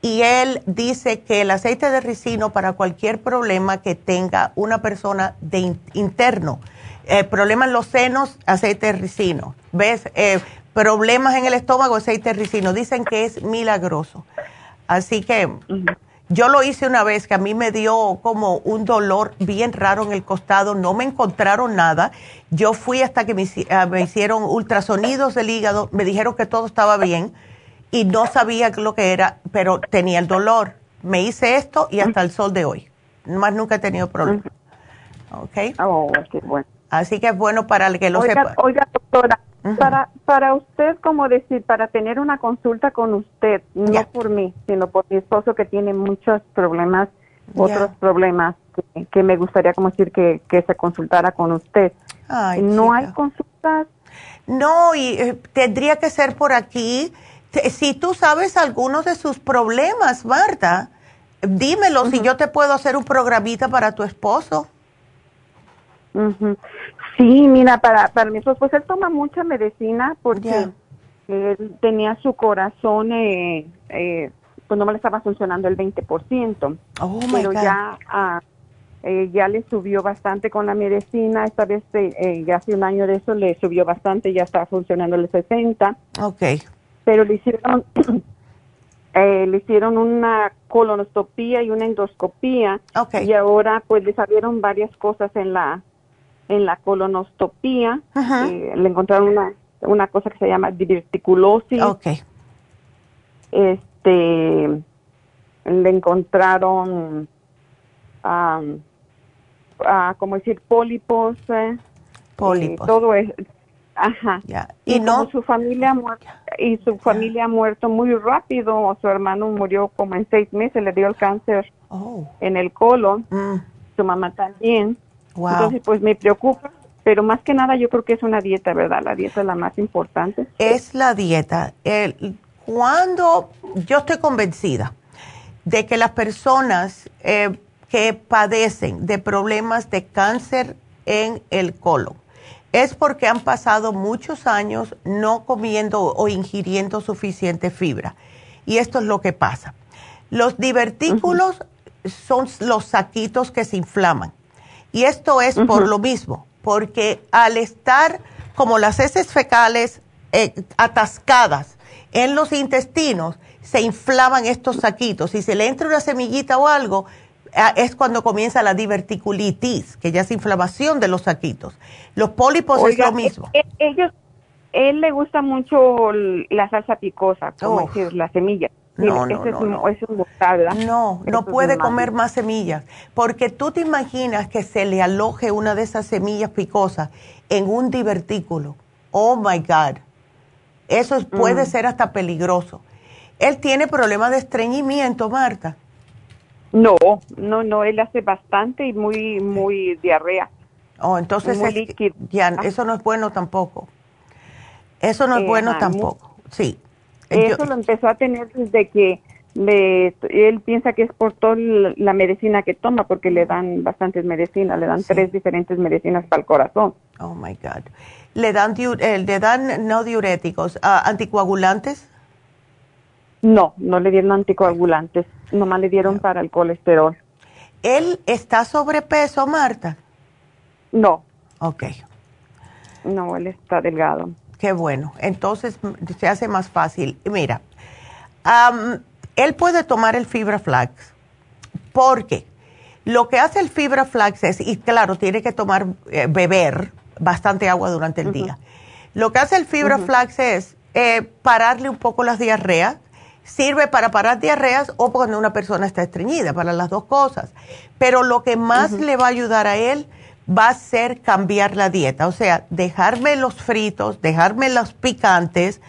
Speaker 2: Y él dice que el aceite de ricino para cualquier problema que tenga una persona de interno, eh, problemas en los senos, aceite de ricino, ¿ves? Eh, problemas en el estómago, aceite de ricino, dicen que es milagroso. Así que yo lo hice una vez que a mí me dio como un dolor bien raro en el costado, no me encontraron nada. Yo fui hasta que me, ah, me hicieron ultrasonidos del hígado, me dijeron que todo estaba bien y no sabía lo que era, pero tenía el dolor. Me hice esto y hasta el sol de hoy. Más nunca he tenido problemas. ¿Ok?
Speaker 7: Oh, qué bueno.
Speaker 2: Así que es bueno para el que lo sepa.
Speaker 7: Oiga, doctora, para, para usted, como decir, para tener una consulta con usted, no por mí, sino por mi esposo que tiene muchos problemas, otros problemas que, me gustaría, como decir, que, que se consultara con usted. ¿No hay consultas?
Speaker 2: No, y eh, tendría que ser por aquí si tú sabes algunos de sus problemas, Marta, dímelo si yo te puedo hacer un programita para tu esposo.
Speaker 7: Sí, mira, para, para mi esposo, pues él toma mucha medicina porque él tenía su corazón, eh, eh, pues no me le estaba funcionando el 20%. Oh, pero ya, ah, eh, ya le subió bastante con la medicina. Esta vez, eh, ya hace un año de eso, le subió bastante, ya está funcionando el 60.
Speaker 2: Ok
Speaker 7: pero le hicieron eh, le hicieron una colonoscopía y una endoscopía y ahora pues le salieron varias cosas en la en la colonoscopía eh, le encontraron una una cosa que se llama diverticulosis
Speaker 2: okay.
Speaker 7: este le encontraron um, como decir pólipos eh,
Speaker 2: pólipos
Speaker 7: todo es Ajá. Y, no su familia y su familia ha muerto muy rápido, su hermano murió como en seis meses, le dio el cáncer oh. en el colon, mm. su mamá también. Entonces, pues me preocupa, pero más que nada yo creo que es una dieta, ¿verdad? La dieta es la más importante.
Speaker 2: Es la dieta. El, cuando yo estoy convencida de que las personas eh, que padecen de problemas de cáncer en el colon, es porque han pasado muchos años no comiendo o ingiriendo suficiente fibra. Y esto es lo que pasa. Los divertículos son los saquitos que se inflaman. Y esto es por lo mismo, porque al estar como las heces fecales eh, atascadas en los intestinos, se inflaman estos saquitos. Si se le entra una semillita o algo, Ah, es cuando comienza la diverticulitis, que ya es inflamación de los saquitos. Los pólipos es lo mismo.
Speaker 7: Eh, eh, ellos, él le gusta mucho la salsa picosa, como decir, la semilla.
Speaker 2: No, no, no, no, puede comer más semillas, porque tú te imaginas que se le aloje una de esas semillas picosas en un divertículo. Oh my God. Eso puede mm. ser hasta peligroso. Él tiene problemas de estreñimiento, Marta.
Speaker 7: No, no, no, él hace bastante y muy, muy diarrea.
Speaker 2: Oh, entonces ya, ah. eso no es bueno tampoco. Eso no es bueno tampoco, sí.
Speaker 7: Eso lo empezó a tener desde que él piensa que es por toda la medicina que toma, porque le dan bastantes medicinas, le dan tres diferentes medicinas para el corazón.
Speaker 2: Oh my God. ¿Le dan, eh, ¿le dan no diuréticos, ah, anticoagulantes?
Speaker 7: No, no le dieron anticoagulantes, nomás le dieron para el colesterol.
Speaker 2: ¿Él está sobrepeso, Marta?
Speaker 7: No.
Speaker 2: Ok.
Speaker 7: No, él está delgado.
Speaker 2: Qué bueno. Entonces se hace más fácil. Mira, él puede tomar el fibra flax porque lo que hace el fibra flax es, y claro, tiene que tomar, eh, beber bastante agua durante el día. Lo que hace el fibra flax es eh, pararle un poco las diarreas. Sirve para parar diarreas o cuando una persona está estreñida, para las dos cosas. Pero lo que más le va a ayudar a él va a ser cambiar la dieta. O sea, dejarme los fritos, dejarme los picantes,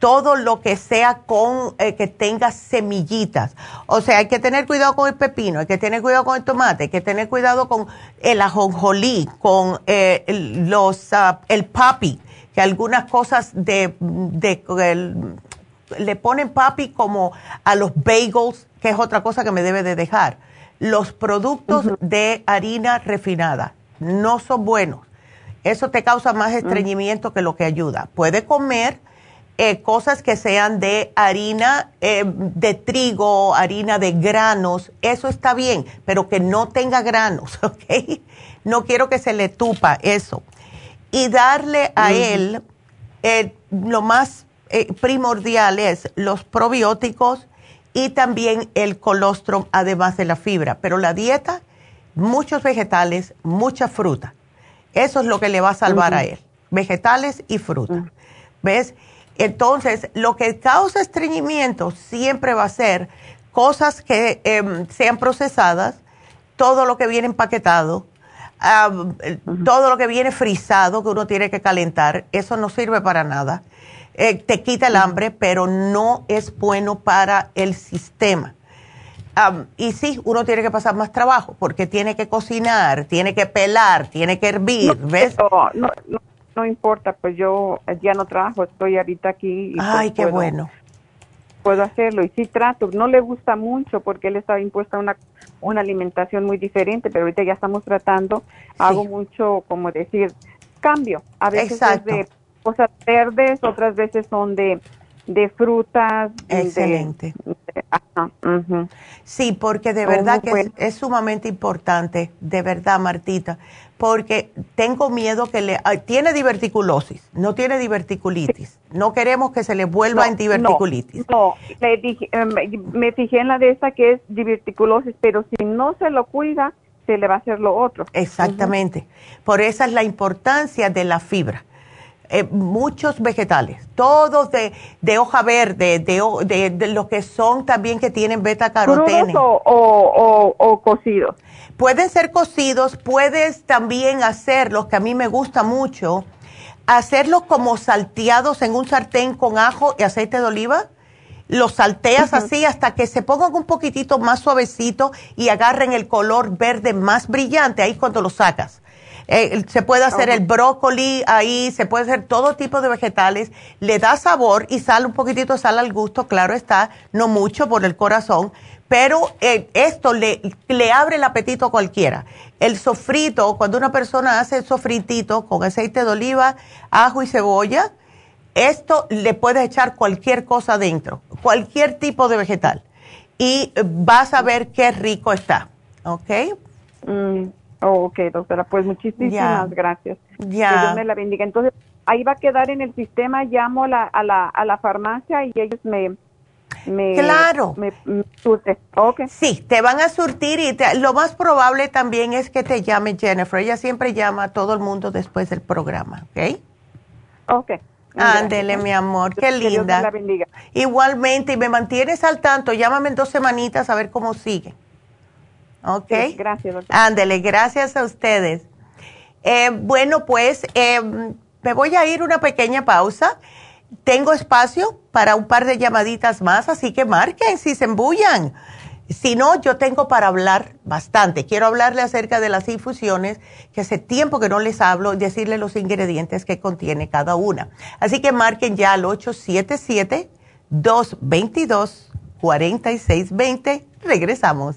Speaker 2: todo lo que sea con eh, que tenga semillitas. O sea, hay que tener cuidado con el pepino, hay que tener cuidado con el tomate, hay que tener cuidado con el ajonjolí, con eh, los ah, el papi, que algunas cosas de, le ponen papi como a los bagels, que es otra cosa que me debe de dejar. Los productos de harina refinada no son buenos. Eso te causa más estreñimiento que lo que ayuda. Puede comer eh, cosas que sean de harina eh, de trigo, harina de granos, eso está bien, pero que no tenga granos, ¿ok? No quiero que se le tupa eso. Y darle a él, eh, lo más primordial es los probióticos y también el colostrum, además de la fibra. Pero la dieta, muchos vegetales, mucha fruta. Eso es lo que le va a salvar a él. Vegetales y fruta. ¿Ves? Entonces, lo que causa estreñimiento siempre va a ser cosas que em, sean procesadas, todo lo que viene empaquetado, todo lo que viene frisado que uno tiene que calentar, eso no sirve para nada. Eh, te quita el hambre, pero no es bueno para el sistema. Y sí, uno tiene que pasar más trabajo porque tiene que cocinar, tiene que pelar, tiene que hervir, ¿ves?
Speaker 7: no, no importa, pues yo ya no trabajo, estoy ahorita aquí.
Speaker 2: Y pues Ay, qué bueno.
Speaker 7: Puedo hacerlo y sí trato. No le gusta mucho porque él estaba impuesto a una, una alimentación muy diferente, pero ahorita ya estamos tratando. Hago mucho, como decir, cambio. A veces es de cosas verdes, otras veces son de de frutas.
Speaker 2: Excelente. Sí, porque de verdad que es, sumamente importante, de verdad, Martita, porque tengo miedo que le... tiene diverticulosis, no tiene diverticulitis. No queremos que se le vuelva en diverticulitis.
Speaker 7: No, le dije, em, me fijé en la de esta que es diverticulosis, pero si no se lo cuida, se le va a hacer lo otro.
Speaker 2: Exactamente. Por eso es la importancia de la fibra eh, muchos vegetales, todos de, de hoja verde, de, de, los que son también que tienen beta carotene.
Speaker 7: O, o, o, cocidos?
Speaker 2: Pueden ser cocidos, puedes también hacerlos, que a mí me gusta mucho, hacerlos como salteados en un sartén con ajo y aceite de oliva. Los salteas así hasta que se pongan un poquitito más suavecito y agarren el color verde más brillante ahí cuando lo sacas eh, se puede hacer el brócoli ahí, se puede hacer todo tipo de vegetales, le da sabor y sale un poquitito sal al gusto, claro está, no mucho por el corazón, pero eh, esto le, le abre el apetito a cualquiera. El sofrito, cuando una persona hace el sofritito con aceite de oliva, ajo y cebolla, esto le puede echar cualquier cosa dentro, cualquier tipo de vegetal. Y vas a ver qué rico está, ¿ok?
Speaker 7: Mm, Oh, ok, doctora, pues muchísimas gracias. Ya. Que Dios me la bendiga. Entonces, ahí va a quedar en el sistema, llamo a la, a la, a la farmacia y ellos me... me
Speaker 2: claro.
Speaker 7: Me, surten. Okay.
Speaker 2: Sí, te van a surtir y lo más probable también es que te llame Jennifer. Ella siempre llama a todo el mundo después del programa, ¿ok?
Speaker 7: Ok.
Speaker 2: Ándele, mi amor, qué linda. Dios me la bendiga. Igualmente, y me mantienes al tanto, llámame en dos semanitas a ver cómo sigue. Ok.
Speaker 7: gracias, doctora.
Speaker 2: Ándele, gracias a ustedes. Eh, bueno, pues eh, me voy a ir una pequeña pausa. Tengo espacio para un par de llamaditas más, así que marquen si se embullan. Si no, yo tengo para hablar bastante. Quiero hablarle acerca de las infusiones, que hace tiempo que no les hablo, y decirle los ingredientes que contiene cada una. Así que marquen ya al 877 222 4620. Regresamos.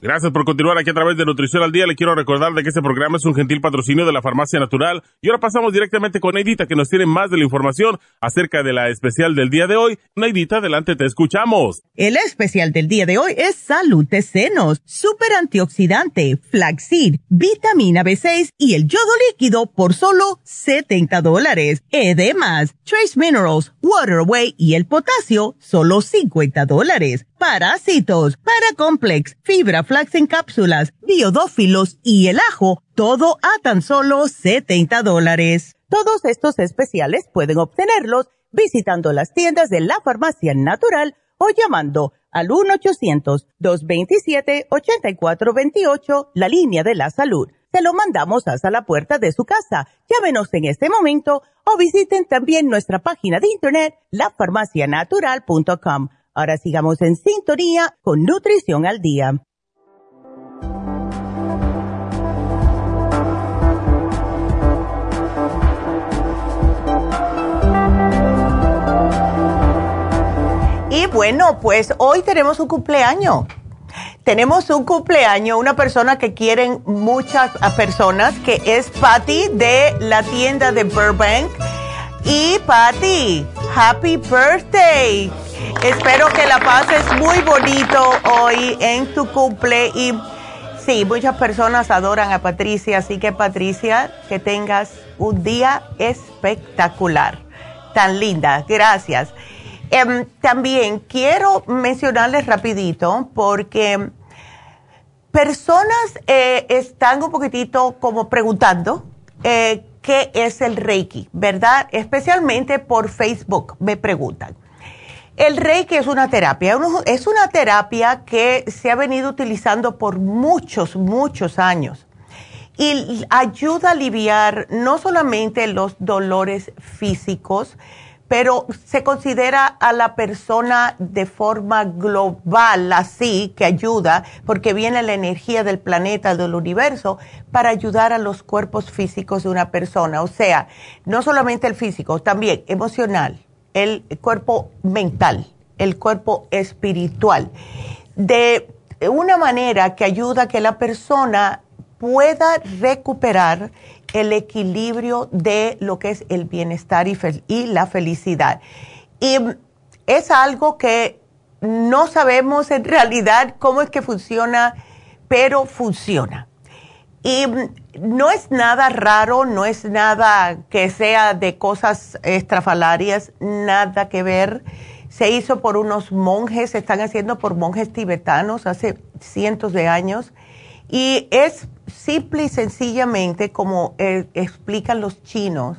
Speaker 4: Gracias por continuar aquí a través de Nutrición al Día. Le quiero recordar de que este programa es un gentil patrocinio de la Farmacia Natural. Y ahora pasamos directamente con Neidita, que nos tiene más de la información acerca de la especial del día de hoy. Neidita, adelante, te escuchamos.
Speaker 2: El especial del día de hoy es Salud de Senos, Super Antioxidante, Flaxseed, Vitamina B6 y el yodo líquido por solo 70 dólares. Además, Trace Minerals, Water Away y el potasio, solo 50 dólares parásitos, paracomplex, fibra flax en cápsulas, biodófilos y el ajo, todo a tan solo 70 dólares. Todos estos especiales pueden obtenerlos visitando las tiendas de la farmacia natural o llamando al 1-800-227-8428, la línea de la salud. Se lo mandamos hasta la puerta de su casa. Llámenos en este momento o visiten también nuestra página de internet, lafarmacianatural.com Ahora sigamos en sintonía con Nutrición al Día. Y bueno, pues hoy tenemos un cumpleaños. Tenemos un cumpleaños, una persona que quieren muchas personas, que es Patty de la tienda de Burbank. Y Patty, happy birthday. Espero que la pases muy bonito hoy en tu cumple y sí, muchas personas adoran a Patricia, así que Patricia, que tengas un día espectacular. Tan linda, gracias. Em, también quiero mencionarles rapidito porque personas eh, están un poquitito como preguntando eh, qué es el Reiki, ¿verdad? Especialmente por Facebook me preguntan. El Reiki es una terapia, es una terapia que se ha venido utilizando por muchos, muchos años y ayuda a aliviar no solamente los dolores físicos, pero se considera a la persona de forma global así, que ayuda, porque viene la energía del planeta, del universo, para ayudar a los cuerpos físicos de una persona. O sea, no solamente el físico, también emocional, el cuerpo mental, el cuerpo espiritual, de una manera que ayuda a que la persona pueda recuperar el equilibrio de lo que es el bienestar y, la felicidad. Y es algo que no sabemos en realidad cómo es que funciona, pero funciona. Y no es nada raro, no es nada que sea de cosas estrafalarias, nada que ver. Se hizo por unos monjes, se están haciendo por monjes tibetanos hace cientos de años. Y es simple y sencillamente, como explican los chinos,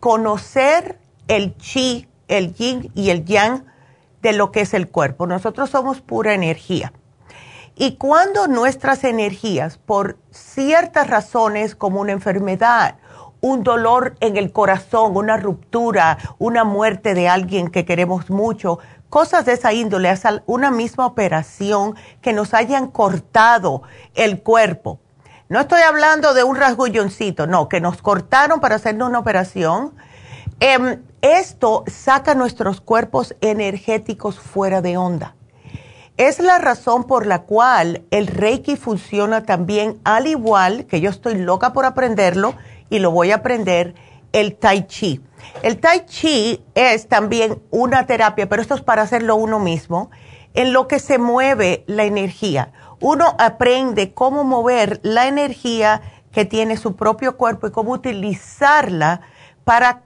Speaker 2: conocer el chi, el yin y el yang de lo que es el cuerpo. Nosotros somos pura energía. Y cuando nuestras energías, por ciertas razones como una enfermedad, un dolor en el corazón, una ruptura, una muerte de alguien que queremos mucho, cosas de esa índole, una misma operación que nos hayan cortado el cuerpo. No estoy hablando de un rasgulloncito, no, que nos cortaron para hacernos una operación Em, esto saca nuestros cuerpos energéticos fuera de onda. Es la razón por la cual el Reiki funciona también al igual que yo estoy loca por aprenderlo y lo voy a aprender, el Tai Chi. El Tai Chi es también una terapia, pero esto es para hacerlo uno mismo, en lo que se mueve la energía. Uno aprende cómo mover la energía que tiene su propio cuerpo y cómo utilizarla para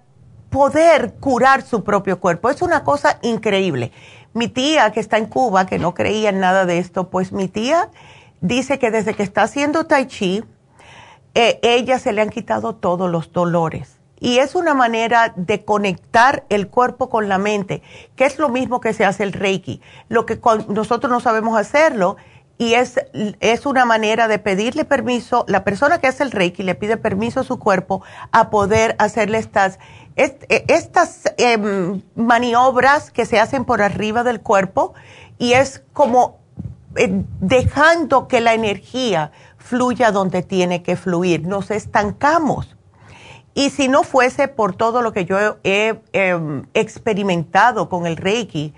Speaker 2: poder curar su propio cuerpo. Es una cosa increíble. Mi tía que está en Cuba, que no creía en nada de esto, pues mi tía dice que desde que está haciendo tai chi, eh, ella se le han quitado todos los dolores. Y es una manera de conectar el cuerpo con la mente, que es lo mismo que se hace el Reiki. Lo que nosotros no sabemos hacerlo y es, es una manera de pedirle permiso, la persona que hace el Reiki le pide permiso a su cuerpo a poder hacerle estas e, estas em, maniobras que se hacen por arriba del cuerpo y es como eh, dejando que la energía fluya donde tiene que fluir. Nos estancamos. Y si no fuese por todo lo que yo he, em, experimentado con el Reiki,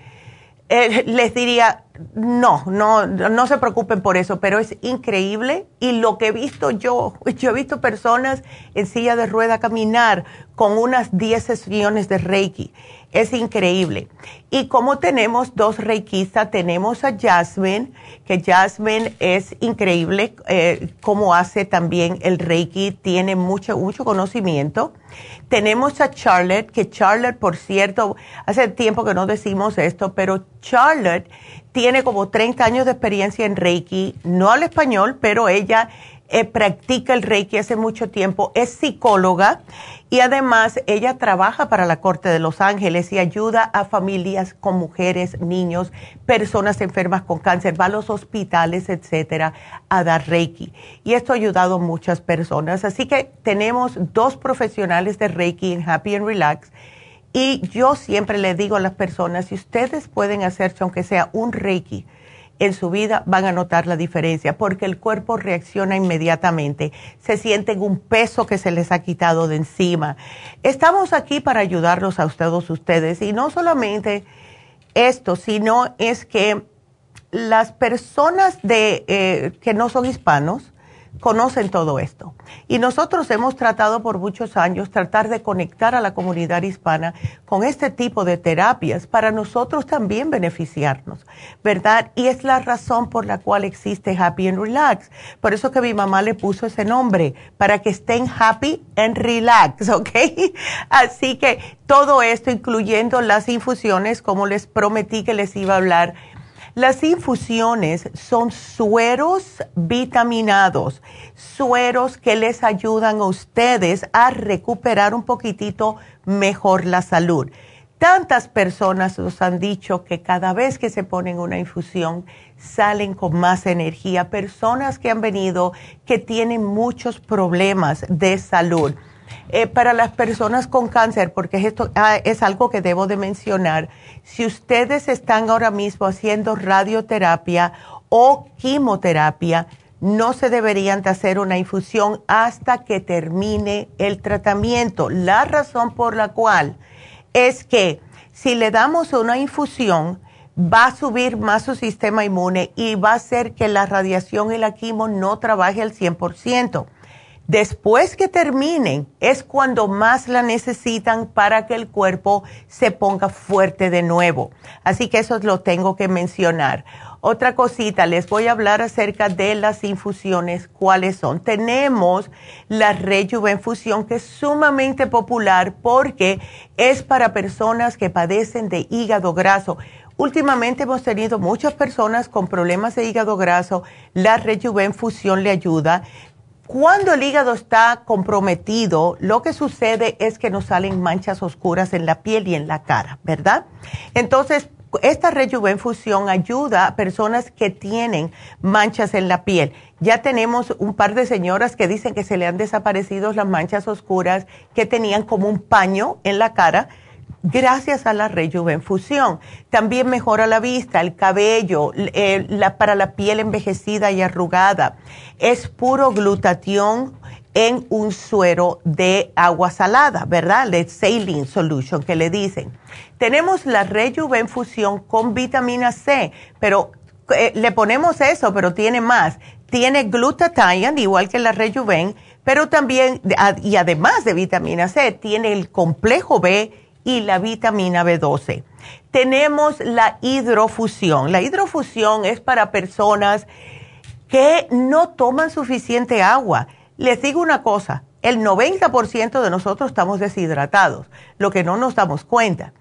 Speaker 2: eh, les diría, no, no, no se preocupen por eso, pero es increíble y lo que he visto yo, yo he visto personas en silla de rueda caminar con unas 10 sesiones de Reiki. Es increíble. Y como tenemos dos reikistas, tenemos a Jasmine, que Jasmine es increíble eh, como hace también el Reiki, tiene mucho, mucho conocimiento. Tenemos a Charlotte, que Charlotte, por cierto, hace tiempo que no decimos esto, pero Charlotte tiene como 30 años de experiencia en Reiki, no al español, pero ella eh, practica el Reiki hace mucho tiempo, es psicóloga y además ella trabaja para la Corte de Los Ángeles y ayuda a familias con mujeres, niños, personas enfermas con cáncer, va a los hospitales, etcétera, a dar Reiki. Y esto ha ayudado a muchas personas. Así que tenemos dos profesionales de Reiki en Happy and Relax. Y yo siempre le digo a las personas, si ustedes pueden hacerse, aunque sea un Reiki, en su vida van a notar la diferencia porque el cuerpo reacciona inmediatamente. Se sienten un peso que se les ha quitado de encima. Estamos aquí para ayudarlos a todos ustedes y no solamente esto, sino es que las personas de, eh, que no son hispanos, conocen todo esto. Y nosotros hemos tratado por muchos años tratar de conectar a la comunidad hispana con este tipo de terapias para nosotros también beneficiarnos, ¿verdad? Y es la razón por la cual existe Happy and Relax. Por eso que mi mamá le puso ese nombre, para que estén happy and relax, ¿ok? Así que todo esto, incluyendo las infusiones, como les prometí que les iba a hablar, las infusiones son sueros vitaminados, sueros que les ayudan a ustedes a recuperar un poquitito mejor la salud. Tantas personas nos han dicho que cada vez que se ponen una infusión salen con más energía. Personas que han venido que tienen muchos problemas de salud. Eh, para las personas con cáncer, porque esto ah, es algo que debo de mencionar, si ustedes están ahora mismo haciendo radioterapia o quimioterapia, no se deberían de hacer una infusión hasta que termine el tratamiento. La razón por la cual es que si le damos una infusión, va a subir más su sistema inmune y va a hacer que la radiación y la quimo no trabaje al 100%. Después que terminen es cuando más la necesitan para que el cuerpo se ponga fuerte de nuevo. Así que eso lo tengo que mencionar. Otra cosita, les voy a hablar acerca de las infusiones, cuáles son. Tenemos la Rejuvenfusión que es sumamente popular porque es para personas que padecen de hígado graso. Últimamente hemos tenido muchas personas con problemas de hígado graso. La Rejuvenfusión le ayuda. Cuando el hígado está comprometido, lo que sucede es que nos salen manchas oscuras en la piel y en la cara, ¿verdad? Entonces, esta rejuvenfusión ayuda a personas que tienen manchas en la piel. Ya tenemos un par de señoras que dicen que se le han desaparecido las manchas oscuras que tenían como un paño en la cara gracias a la rejuvenfusión. También mejora la vista, el cabello, eh, para la piel envejecida y arrugada. Es puro glutatión en un suero de agua salada, ¿verdad? De saline solution que le dicen. Tenemos la Rejuven Fusión con vitamina C, pero eh, le ponemos eso, pero tiene más. Tiene glutathione, igual que la Rejuven, pero también, y además de vitamina C, tiene el complejo B y la vitamina B12. Tenemos la hidrofusión. La hidrofusión es para personas que no toman suficiente agua. Les digo una cosa, el 90% de nosotros estamos deshidratados, lo que no nos damos cuenta.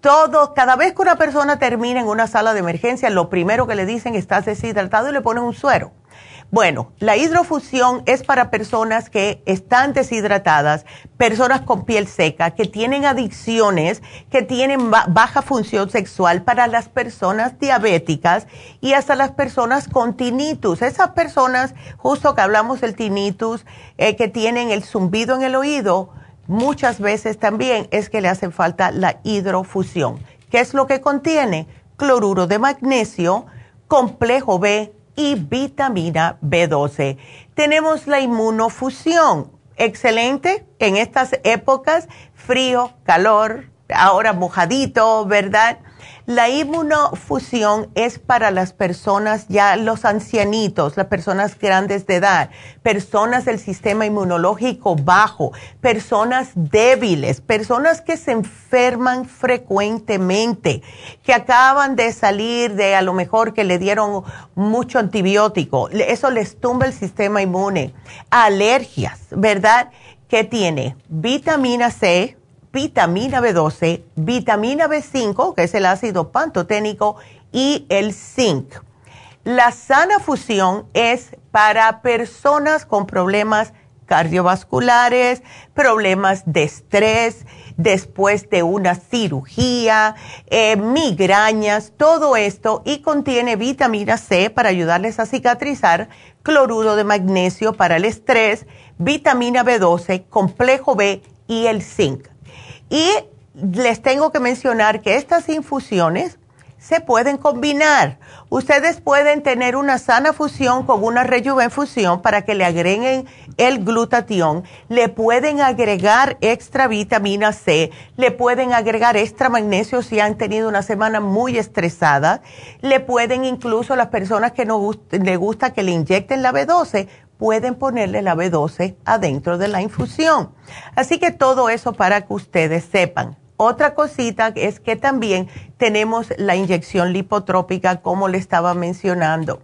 Speaker 2: Todo, cada vez que una persona termina en una sala de emergencia, lo primero que le dicen estás deshidratado y le ponen un suero. Bueno, la hidrofusión es para personas que están deshidratadas, personas con piel seca, que tienen adicciones, que tienen baja función sexual, para las personas diabéticas y hasta las personas con tinnitus. Esas personas, justo que hablamos del tinnitus, eh, que tienen el zumbido en el oído, muchas veces también es que le hace falta la hidrofusión. ¿Qué es lo que contiene? Cloruro de magnesio, complejo B, y vitamina B12. Tenemos la inmunofusión, excelente en estas épocas, frío, calor, ahora mojadito, ¿verdad? La inmunofusión es para las personas ya, los ancianitos, las personas grandes de edad, personas del sistema inmunológico bajo, personas débiles, personas que se enferman frecuentemente, que acaban de salir de a lo mejor que le dieron mucho antibiótico. Eso les tumba el sistema inmune. Alergias, ¿verdad? ¿Qué tiene? Vitamina C, vitamina B12, vitamina B5, que es el ácido pantoténico, y el zinc. La sana fusión es para personas con problemas cardiovasculares, problemas de estrés, después de una cirugía, eh, migrañas, todo esto y contiene vitamina C para ayudarles a cicatrizar, cloruro de magnesio para el estrés, vitamina B12, complejo B y el zinc. Y les tengo que mencionar que estas infusiones se pueden combinar. Ustedes pueden tener una sana fusión con una rejuvenfusión para que le agreguen el glutatión. Le pueden agregar extra vitamina C. Le pueden agregar extra magnesio si han tenido una semana muy estresada. Le pueden incluso las personas que no le gusta que le inyecten la B12 pueden ponerle la B12 adentro de la infusión. Así que todo eso para que ustedes sepan. Otra cosita es que también tenemos la inyección lipotrópica, como le estaba mencionando.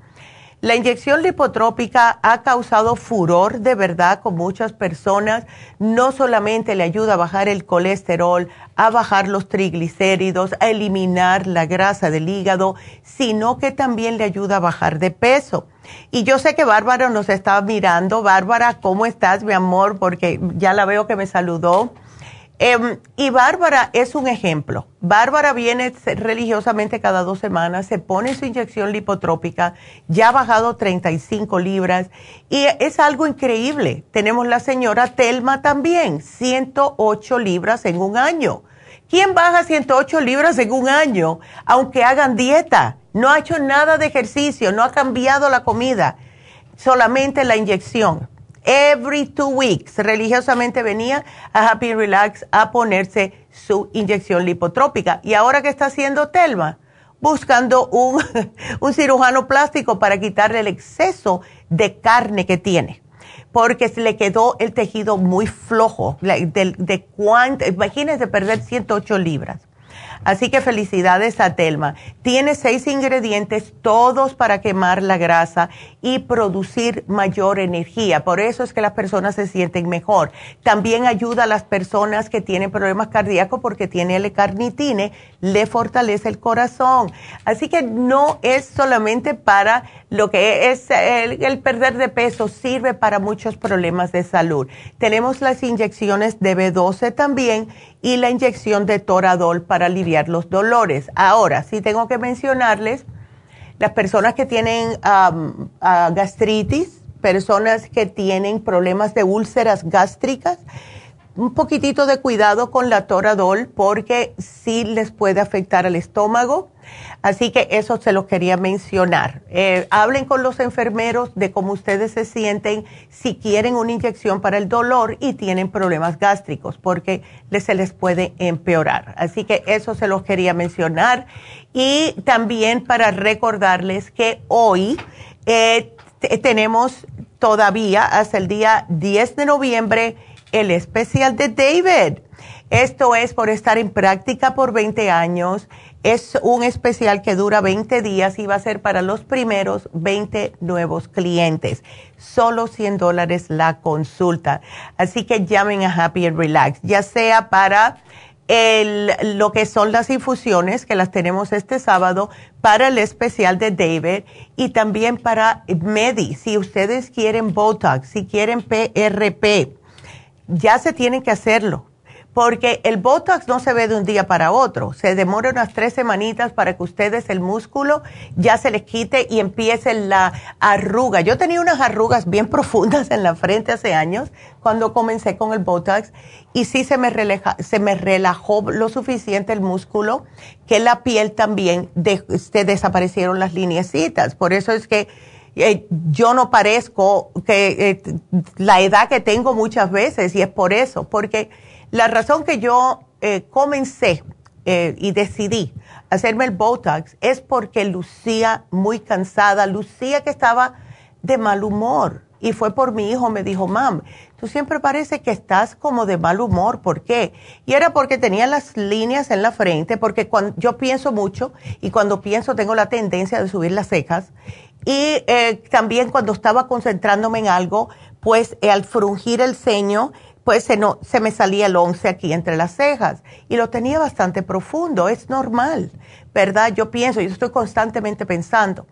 Speaker 2: La inyección lipotrópica ha causado furor de verdad con muchas personas. No solamente le ayuda a bajar el colesterol, a bajar los triglicéridos, a eliminar la grasa del hígado, sino que también le ayuda a bajar de peso. Y yo sé que Bárbara nos está mirando. Bárbara, ¿cómo estás, mi amor? Porque ya la veo que me saludó. Em, y Bárbara es un ejemplo. Bárbara viene religiosamente cada dos semanas, se pone su inyección lipotrópica, ya ha bajado 35 libras y es algo increíble. Tenemos la señora Telma también, 108 libras en un año. ¿Quién baja 108 libras en un año aunque hagan dieta? No ha hecho nada de ejercicio, no ha cambiado la comida, solamente la inyección every two weeks, religiosamente venía a Happy Relax a ponerse su inyección lipotrópica. ¿Y ahora qué está haciendo Telma? Buscando un, un cirujano plástico para quitarle el exceso de carne que tiene porque se le quedó el tejido muy flojo. De, de imagínense perder 108 libras. Así que felicidades a Telma. Tiene seis ingredientes, todos para quemar la grasa y producir mayor energía. Por eso es que las personas se sienten mejor. También ayuda a las personas que tienen problemas cardíacos porque tiene L-carnitine, le fortalece el corazón. Así que no es solamente para lo que es el, el perder de peso, sirve para muchos problemas de salud. Tenemos las inyecciones de B12 también y la inyección de Toradol para aliviar los dolores. Ahora, sí tengo que mencionarles, las personas que tienen gastritis, personas que tienen problemas de úlceras gástricas, un poquitito de cuidado con la toradol porque sí les puede afectar al estómago. Así que eso se lo quería mencionar. Eh, hablen con los enfermeros de cómo ustedes se sienten si quieren una inyección para el dolor y tienen problemas gástricos, porque se les puede empeorar. Así que eso se lo quería mencionar. Y también para recordarles que hoy eh, tenemos todavía hasta el día 10 de noviembre el especial de David. Esto es por estar en práctica por 20 años. Es un especial que dura 20 días y va a ser para los primeros 20 nuevos clientes. Solo 100 dólares la consulta. Así que llamen a Happy and Relax, ya sea para el, lo que son las infusiones, que las tenemos este sábado, para el especial de David y también para Medi. Si ustedes quieren Botox, si quieren PRP, ya se tienen que hacerlo porque el Botox no se ve de un día para otro, se demora unas tres semanitas para que ustedes el músculo ya se les quite y empiece la arruga. Yo tenía unas arrugas bien profundas en la frente hace años cuando comencé con el Botox y sí se me, se me relajó lo suficiente el músculo que la piel también se desaparecieron las lineecitas. Por eso es que eh, yo no parezco que eh, la edad que tengo muchas veces y es por eso, porque la razón que yo eh, comencé eh, y decidí hacerme el Botox es porque lucía muy cansada, lucía que estaba de mal humor. Y fue por mi hijo, me dijo, mam, tú siempre parece que estás como de mal humor, ¿por qué? Y era porque tenía las líneas en la frente, porque cuando yo pienso mucho y cuando pienso tengo la tendencia de subir las cejas. Y eh, también cuando estaba concentrándome en algo, pues al frungir el ceño, pues se, no, se me salía el once aquí entre las cejas y lo tenía bastante profundo, es normal, ¿verdad? Yo pienso, yo estoy constantemente pensando.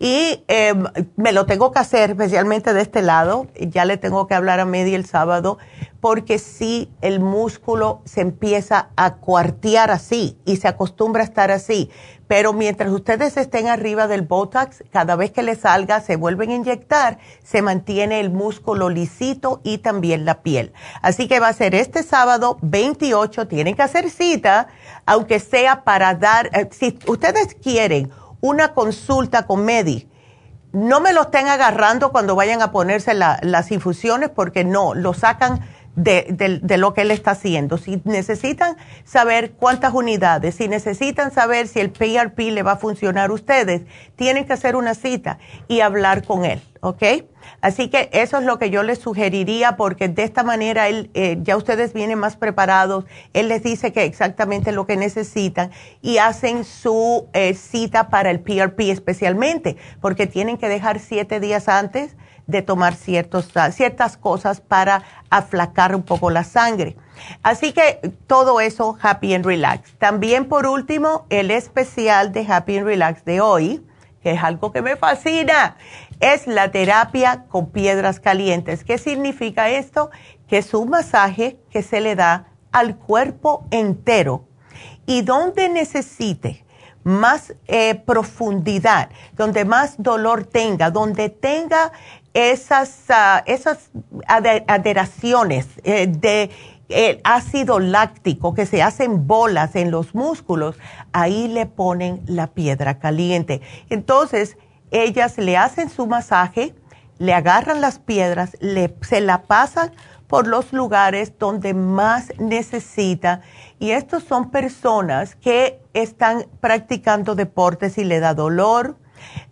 Speaker 2: Y em, me lo tengo que hacer, especialmente de este lado, ya le tengo que hablar a Medi el sábado, porque si el músculo se empieza a cuartear así y se acostumbra a estar así. Pero mientras ustedes estén arriba del Botox, cada vez que le salga, se vuelven a inyectar, se mantiene el músculo lisito y también la piel. Así que va a ser este sábado 28, tienen que hacer cita, aunque sea para dar, eh, si ustedes quieren una consulta con Medi, no me lo estén agarrando cuando vayan a ponerse las infusiones porque no, lo sacan de, de, lo que él está haciendo. Si necesitan saber cuántas unidades, si necesitan saber si el PRP le va a funcionar a ustedes, tienen que hacer una cita y hablar con él, ¿ok? Así que eso es lo que yo les sugeriría porque de esta manera él, eh, ya ustedes vienen más preparados, él les dice que exactamente lo que necesitan y hacen su eh, cita para el PRP especialmente porque tienen que dejar siete días antes de tomar ciertos, ciertas cosas para aflacar un poco la sangre. Así que todo eso, Happy and Relax. También por último, el especial de Happy and Relax de hoy, que es algo que me fascina, es la terapia con piedras calientes. ¿Qué significa esto? Que es un masaje que se le da al cuerpo entero y donde necesite más eh, profundidad, donde más dolor tenga, donde tenga esas, uh, esas adheraciones eh, de eh, ácido láctico que se hacen bolas en los músculos, ahí le ponen la piedra caliente. Entonces, ellas le hacen su masaje, le agarran las piedras, le, se la pasan por los lugares donde más necesita. Y estos son personas que están practicando deportes y le da dolor,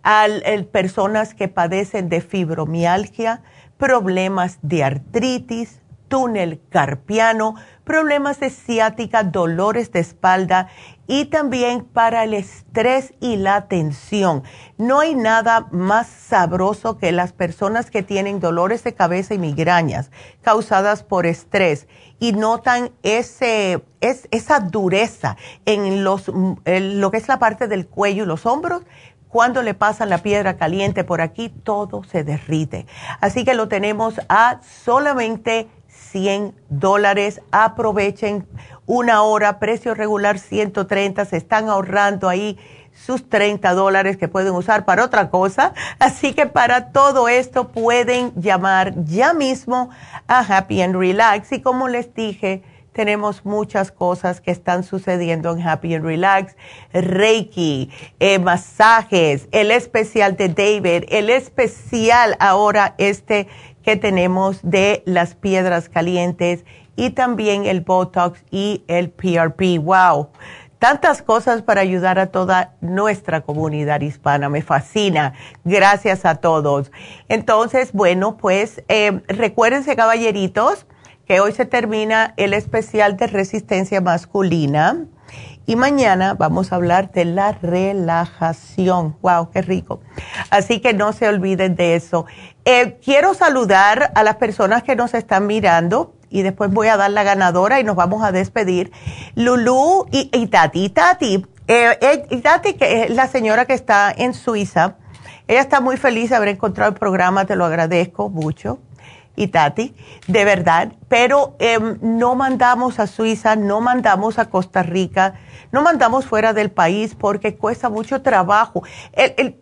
Speaker 2: a personas que padecen de fibromialgia, problemas de artritis, túnel carpiano, problemas de ciática, dolores de espalda y también para el estrés y la tensión. No hay nada más sabroso que las personas que tienen dolores de cabeza y migrañas causadas por estrés y notan ese, es, esa dureza en, los, en lo que es la parte del cuello y los hombros cuando le pasan la piedra caliente por aquí, todo se derrite. Así que lo tenemos a solamente 100 dólares. Aprovechen una hora, precio regular 130, se están ahorrando ahí sus 30 dólares que pueden usar para otra cosa. Así que para todo esto pueden llamar ya mismo a Happy and Relax. Y como les dije, tenemos muchas cosas que están sucediendo en Happy and Relax. Reiki, eh, masajes, el especial de David, el especial ahora este que tenemos de las piedras calientes y también el Botox y el PRP. ¡Wow! Tantas cosas para ayudar a toda nuestra comunidad hispana. Me fascina. Gracias a todos. Entonces, bueno, pues eh, recuérdense, caballeritos, que hoy se termina el especial de resistencia masculina. Y mañana vamos a hablar de la relajación. ¡Wow! ¡Qué rico! Así que no se olviden de eso. Eh, quiero saludar a las personas que nos están mirando y después voy a dar la ganadora y nos vamos a despedir. Lulú y, Tati. Tati, eh, eh, Tati, que es la señora que está en Suiza, ella está muy feliz de haber encontrado el programa, te lo agradezco mucho. Y Tati, de verdad, pero em, no mandamos a Suiza, no mandamos a Costa Rica, no mandamos fuera del país porque cuesta mucho trabajo.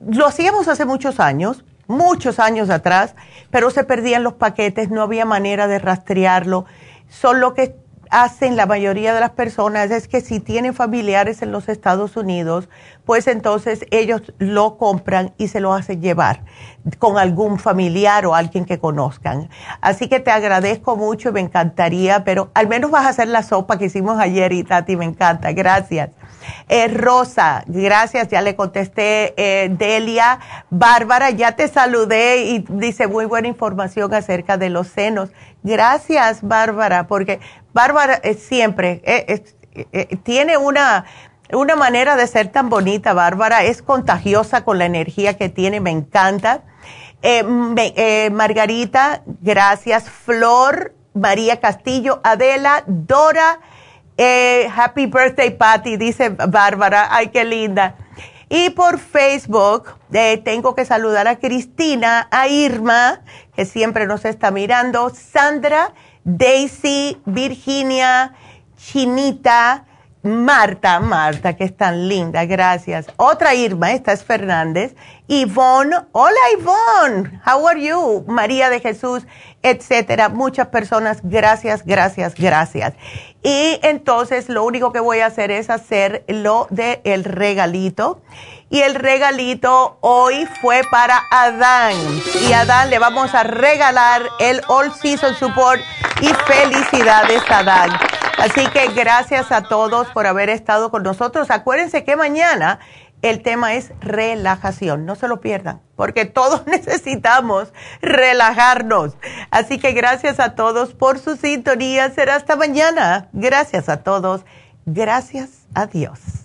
Speaker 2: lo hacíamos hace muchos años, muchos años atrás, pero se perdían los paquetes, no había manera de rastrearlo. Solo que hacen la mayoría de las personas es que si tienen familiares en los Estados Unidos, pues entonces ellos lo compran y se lo hacen llevar con algún familiar o alguien que conozcan. Así que te agradezco mucho y me encantaría, pero al menos vas a hacer la sopa que hicimos ayer y Tati, me encanta. Gracias. Eh, Rosa, gracias, ya le contesté. Eh, Delia, Bárbara, ya te saludé y dice muy buena información acerca de los senos. Gracias, Bárbara, porque Bárbara es siempre eh, tiene una, una manera de ser tan bonita, Bárbara, es contagiosa con la energía que tiene, me encanta. Margarita, gracias. Flor, María Castillo, Adela, Dora. Eh, happy birthday, Patty, dice Bárbara. Ay, qué linda. Y por Facebook eh, tengo que saludar a Cristina, a Irma, que siempre nos está mirando, Sandra, Daisy, Virginia, Chinita, Marta, Marta, que es tan linda, gracias. Otra Irma, esta es Fernández. Ivonne, hola Ivonne, how are you? María de Jesús, etcétera. Muchas personas, gracias, gracias, gracias. Y entonces lo único que voy a hacer es hacer lo del el regalito. Y el regalito hoy fue para Adán. Y a Adán le vamos a regalar el All Season Support. Y felicidades, Adán. Así que gracias a todos por haber estado con nosotros. Acuérdense que mañana el tema es relajación. No se lo pierdan, porque todos necesitamos relajarnos. Así que gracias a todos por su sintonía. Será hasta mañana. Gracias a todos. Gracias a Dios.